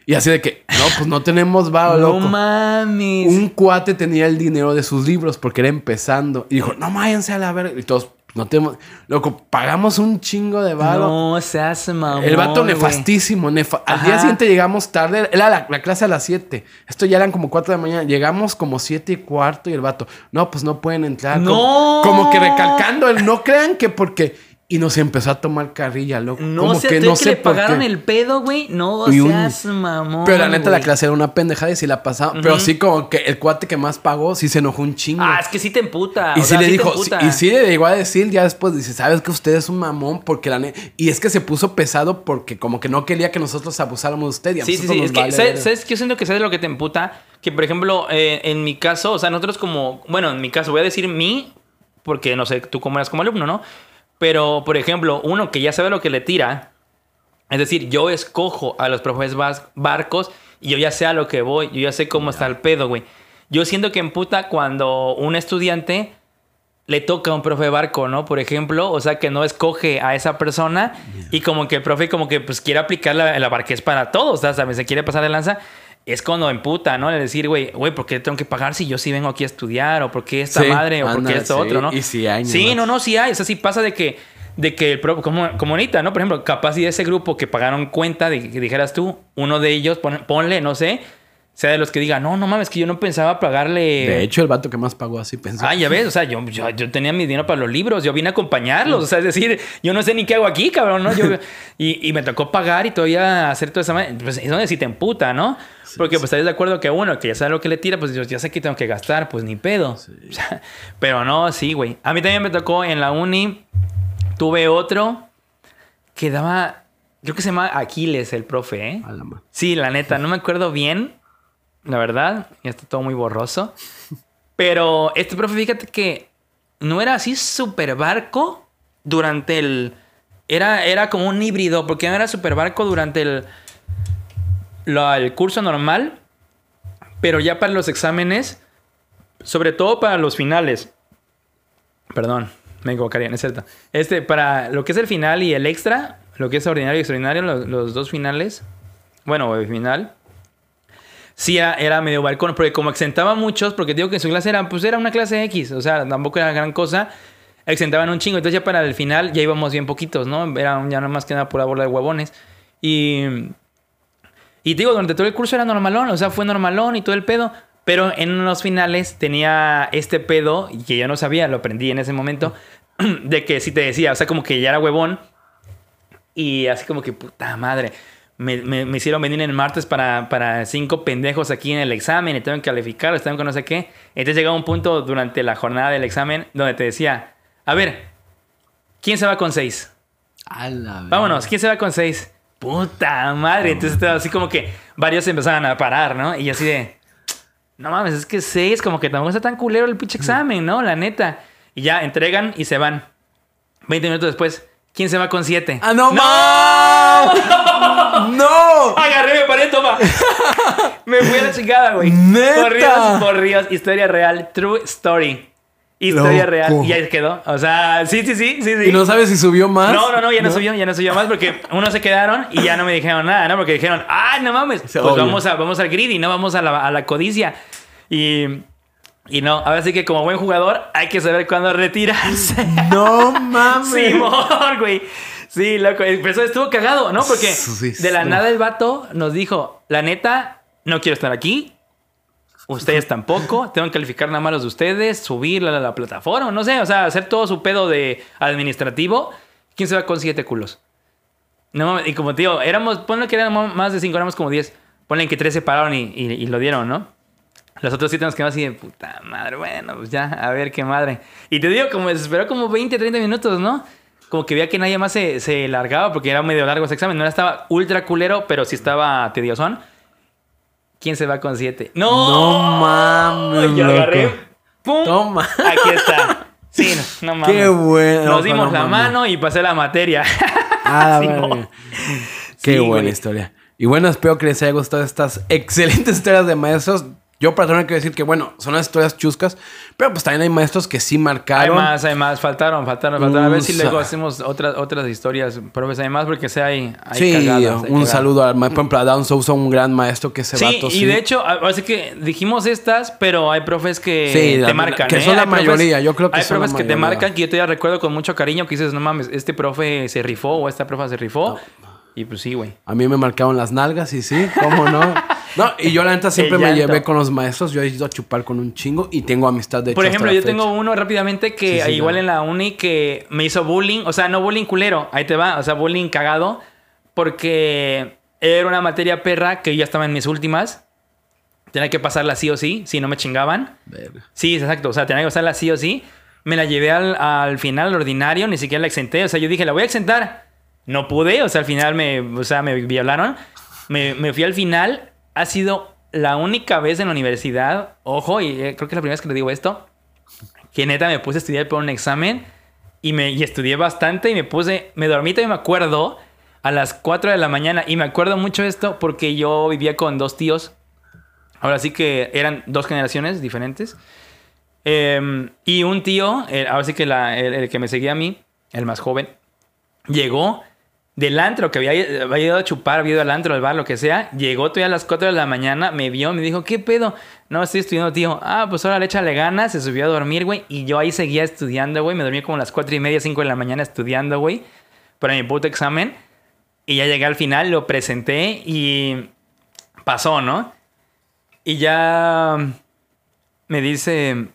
Y así de que, no, pues no tenemos varo, No loco. mames. Un cuate tenía el dinero de sus libros porque era empezando. Y dijo, no, váyanse a la verga. Y todos, no tenemos... Loco, pagamos un chingo de varo. No seas mamón. El vato nefastísimo. nefa- Al día siguiente llegamos tarde. Era la, la clase a las 7. Esto ya eran como 4 de la mañana. Llegamos como 7 y cuarto y el vato, no, pues no pueden entrar. ¡No! Como, como que recalcando el no crean que porque. Y nos empezó a tomar carrilla, loco. No como sé, que ¿tú no que sé le pagaron qué. el pedo, güey. No un- seas mamón. Pero la neta, la clase era una pendejada y sí la pasaba. Pero sí, como que el cuate que más pagó sí se enojó un chingo. Ah, es que sí te emputa. Y o sí sea, le dijo, sí- y sí le llegó a decir ya después, dice, sabes que usted es un mamón porque la ne-". Y es que se puso pesado porque como que no quería que nosotros abusáramos de usted. Y a Sí, sí, sí. nos Es que, ¿sabes, sabes qué? Yo siento que sabes lo que te emputa. Que, por ejemplo, eh, en mi caso, o sea, nosotros como... Bueno, en mi caso, voy a decir mí, porque no sé, tú cómo eras como alumno, ¿no? Pero, por ejemplo, uno que ya sabe lo que le tira, es decir, yo escojo a los profes barcos y yo ya sé a lo que voy, yo ya sé cómo está el pedo, güey. Yo siento que emputa cuando un estudiante le toca a un profe barco, ¿no? Por ejemplo, o sea, que no escoge a esa persona y como que el profe como que pues quiere aplicar la, la barqués para todos, ¿sabes? Se quiere pasar de lanza. Es cuando emputa, ¿no? El decir, güey, güey, ¿por qué tengo que pagar si yo sí vengo aquí a estudiar? ¿O por qué esta Sí, madre? ¿O por qué esto sí, otro, no? y sí hay, Sí, no, no, sí hay. O sea, sí pasa de que, de que el pro- como, como ahorita, ¿no? Por ejemplo, capaz y de ese grupo que pagaron cuenta de que dijeras tú, uno de ellos, pon- ponle, no sé, sea de los que diga, no, no mames, que yo no pensaba pagarle. De hecho, el vato que más pagó así pensó. Ah, ya ves, o sea, yo, yo, yo tenía mi dinero para los libros, yo vine a acompañarlos, o sea, es decir, yo no sé ni qué hago aquí, cabrón, ¿no? Yo, y, y me tocó pagar y todavía hacer toda esa pues es donde sí te emputa, ¿no? Porque pues estás de acuerdo que uno, que ya sabe lo que le tira, pues yo ya sé que tengo que gastar, pues ni pedo. O sea, pero no, sí, güey. A mí también me tocó en la uni, tuve otro que daba, creo que se llama Aquiles el profe, ¿eh? A la ma- Sí, la neta, no me acuerdo bien, la verdad, ya está todo muy borroso. Pero este profe, fíjate que no era así súper barco durante el... Era, era como un híbrido, porque no era súper barco durante el, el curso normal, pero ya para los exámenes, sobre todo para los finales. Perdón, me equivocaría, no es cierto. Este, para lo que es el final y el extra, lo que es ordinario y extraordinario, los dos finales, bueno, el final, sí era, era medio balcón, porque como exentaba muchos, porque digo que su clase era, pues era una clase X, o sea, tampoco era gran cosa, exentaban un chingo, entonces ya para el final ya íbamos bien poquitos, ¿no? Era ya no más que nada pura bola de huevones. Y, y digo, durante todo el curso era normalón, o sea, fue normalón y todo el pedo, pero en los finales tenía este pedo, que yo no sabía, lo aprendí en ese momento, de que si te decía, o sea, como que ya era huevón, y así como que, puta madre, me, me- me hicieron venir el martes para, para cinco pendejos aquí en el examen y tengo que calificar, tengo que no sé qué. Entonces llegaba un punto durante la jornada del examen donde te decía, a ver, ¿quién se va con seis? A la. Vámonos, ¿quién se va con seis? Puta madre. Entonces estaba así como que varios empezaban a parar, ¿no? Y así de, no mames, es que seis, como que tampoco está tan culero el pinche examen, ¿no? La neta. Y ya entregan y se van. 20 minutos después, ¿quién se va con siete? ¡Ah, no, ¡No! ¡No! Agarré, me paré, toma. me fui a la chingada, güey. ¡Neta! Por Ríos, por Ríos. Historia real. True story. Historia Loco. real. Y ahí quedó. O sea, sí, sí, sí, sí, sí. ¿Y no sabes si subió más? No, no, no, ya no, subió, ya no subió más porque unos se quedaron y ya no me dijeron nada, ¿no? Porque dijeron, ah, no mames, pues obvio. vamos, a, vamos al greedy, no vamos a la, a la codicia. Y, y no, ahora sí que como buen jugador hay que saber cuándo retirarse. No mames. Simón, güey. Sí, loco. Eso estuvo cagado, ¿no? Porque Sí, de la sí. nada el vato nos dijo, la neta, no quiero estar aquí. Ustedes tampoco. Tengo que calificar nada más los de ustedes, subirla a la plataforma, no sé, o sea, hacer todo su pedo de administrativo. ¿Quién se va con siete culos? No mames, y como te digo, éramos, ponle que éramos más de cinco, éramos como diez. Ponle que tres se pararon y, y- y lo dieron, ¿no? Los otros siete nos quedamos así de puta madre, bueno, pues ya, a ver qué madre. Y te digo, como desesperó como 20, 30 minutos, ¿no? Como que veía que nadie más se, se largaba porque era medio largo ese examen. No estaba ultra culero, pero sí estaba tediosón. ¿Quién se va con siete? ¡No! No mames, Yo agarré. loco. ¡Pum! Toma. Aquí está. Sí, no, no mames. Qué bueno. Nos dimos no la mames. mano y pasé la materia. Ah, Sí, mo. Qué Sí, buena güey. historia. Y bueno, espero que les haya gustado estas excelentes historias de maestros. Yo personalmente quiero decir que, bueno, son las historias chuscas, pero pues también hay maestros que sí Hay marcaron. más, hay más. Faltaron, faltaron, faltaron. A ver si luego hacemos otras, otras historias. Profes, hay más porque sé, hay, hay sí, cagadas, hay un cagadas. saludo al maestro, por ejemplo, a Down Sousa, un gran maestro que ese Sí, vato y sí. de hecho, a- así que dijimos estas, pero hay profes que Sí, te la- marcan. que ¿eh? son la Hay profes- mayoría, yo creo que Hay son la profes que te mayoría. marcan que yo todavía recuerdo con mucho cariño que dices, no mames, este profe se rifó o esta profe se rifó. Y pues sí, güey. A mí me marcaron las nalgas y sí, ¿cómo no? No, y yo la neta siempre me llevé con los maestros. Yo he ido a chupar con un chingo y tengo amistad de hecho Por hasta ejemplo, la yo fecha. tengo uno rápidamente que Sí, sí, igual no. en la uni que me hizo bullying, o sea, no bullying culero, ahí te va, o sea, bullying cagado, porque era una materia perra que yo ya estaba en mis últimas. Tenía que pasarla sí o sí, si no me chingaban. Verga. Sí, exacto. O sea, tenía que pasarla sí o sí. Me la llevé al, al final, al ordinario, ni siquiera la exenté. O sea, yo dije, la voy a exentar. No pude, o sea, al final me, o sea, me violaron. Me, me fui al final. Ha sido la única vez en la universidad, ojo, y eh, creo que es la primera vez que le digo esto, que neta me puse a estudiar por un examen y, me, y estudié bastante y me puse, me dormí y me acuerdo a las 4 de la mañana. Y me acuerdo mucho esto porque yo vivía con dos tíos. Ahora sí que eran dos generaciones diferentes. Eh, y un tío, ahora sí que la- el, el que me seguía a mí, el más joven, llegó del antro, que había, ido a chupar, había ido al antro, al bar, lo que sea. Llegó todavía a las 4 de la mañana, me vio, me dijo, ¿qué pedo? No, estoy estudiando, tío. Ah, pues ahora le échale ganas, se subió a dormir, güey. Y yo ahí seguía estudiando, güey. Me dormí como a las 4 y media, 5 de la mañana estudiando, güey. Para mi puto examen. Y ya llegué al final, lo presenté y pasó, ¿no? Y ya me dice,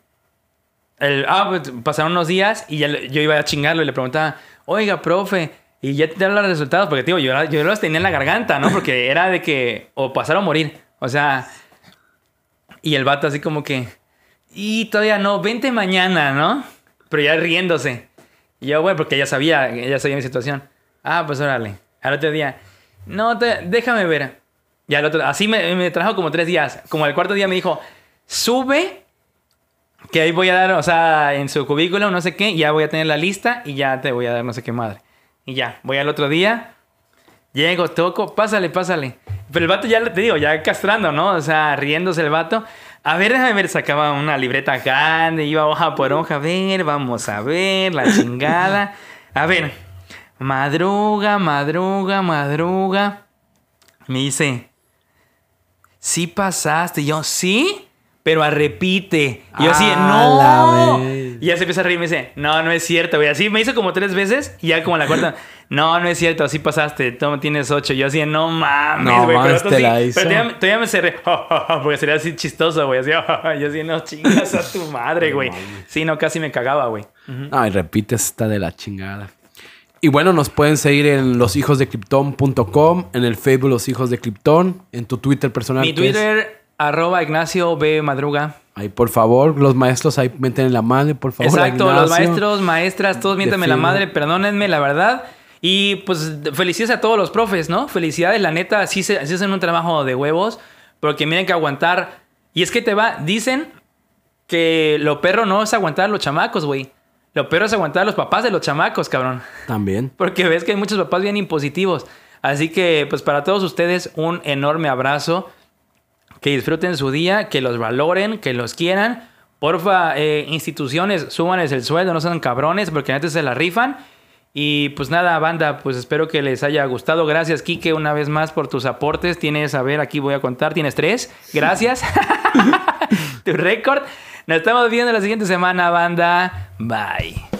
el, ah, pues, pasaron unos días y ya yo iba a chingarlo y le preguntaba, oiga, profe, y ya te dan los resultados, porque tío, yo, yo los tenía en la garganta, ¿no? Porque era de que o pasar o morir, o sea, y el vato así como que, y todavía no, vente mañana, ¿no? Pero ya riéndose. Y yo, güey, porque ya sabía, ya sabía mi situación. Ah, pues órale. Al otro día, no, te- déjame ver. Y al otro, así me, me trajo como tres días. Como al cuarto día me dijo, sube, que ahí voy a dar, o sea, en su cubículo, no sé qué, ya voy a tener la lista y ya te voy a dar no sé qué madre. Y ya, voy al otro día, llego, toco, pásale, pásale. Pero el vato ya, te digo, ya castrando, ¿no? O sea, riéndose el vato. A ver, déjame ver, sacaba una libreta grande, iba hoja por hoja, a ver, vamos a ver, la chingada. A ver, madruga, madruga, madruga. Me dice, sí pasaste. Y yo, sí, pero a repite. Y yo así, Ah, no. Y ya se empieza a reír y me dice, no, no es cierto, güey. Así me hizo como tres veces y ya como la cuarta, no, no es cierto, así pasaste, tú tienes ocho. Y yo así, no mames, No güey. mames, pero te sí, la hizo. pero todavía, todavía me cerré, porque sería así chistoso, güey. Así, yo así, no chingas a tu madre, güey. Sí, no, casi me cagaba, güey. Ay, repites, está de la chingada. Y bueno, nos pueden seguir en loshijosdecriptón.com, en el Facebook Los Hijos de Krypton, en tu Twitter personal. Mi Twitter, arroba Ignacio B. Madruga. Ahí, por favor, los maestros ahí meten en la madre, por favor. Exacto, los Ignacio. maestros, maestras, todos miéntame la madre, perdónenme, la verdad. Y pues felicidades a todos los profes, ¿no? Felicidades, la neta, sí, se, sí hacen un trabajo de huevos, porque miren que aguantar. Y es que te va, dicen que lo perro no es aguantar a los chamacos, güey. Lo perro es aguantar a los papás de los chamacos, cabrón. También. Porque ves que hay muchos papás bien impositivos. Así que, pues para todos ustedes, un enorme abrazo. Que disfruten su día, que los valoren, que los quieran. Porfa, eh, instituciones, súbanles el sueldo, no sean cabrones, porque antes se la rifan. Y pues nada, banda, pues espero que les haya gustado. Gracias, Kike, una vez más por tus aportes. Tienes, a ver, aquí voy a contar, tienes tres. Gracias. tu récord. Nos estamos viendo la siguiente semana, banda. Bye.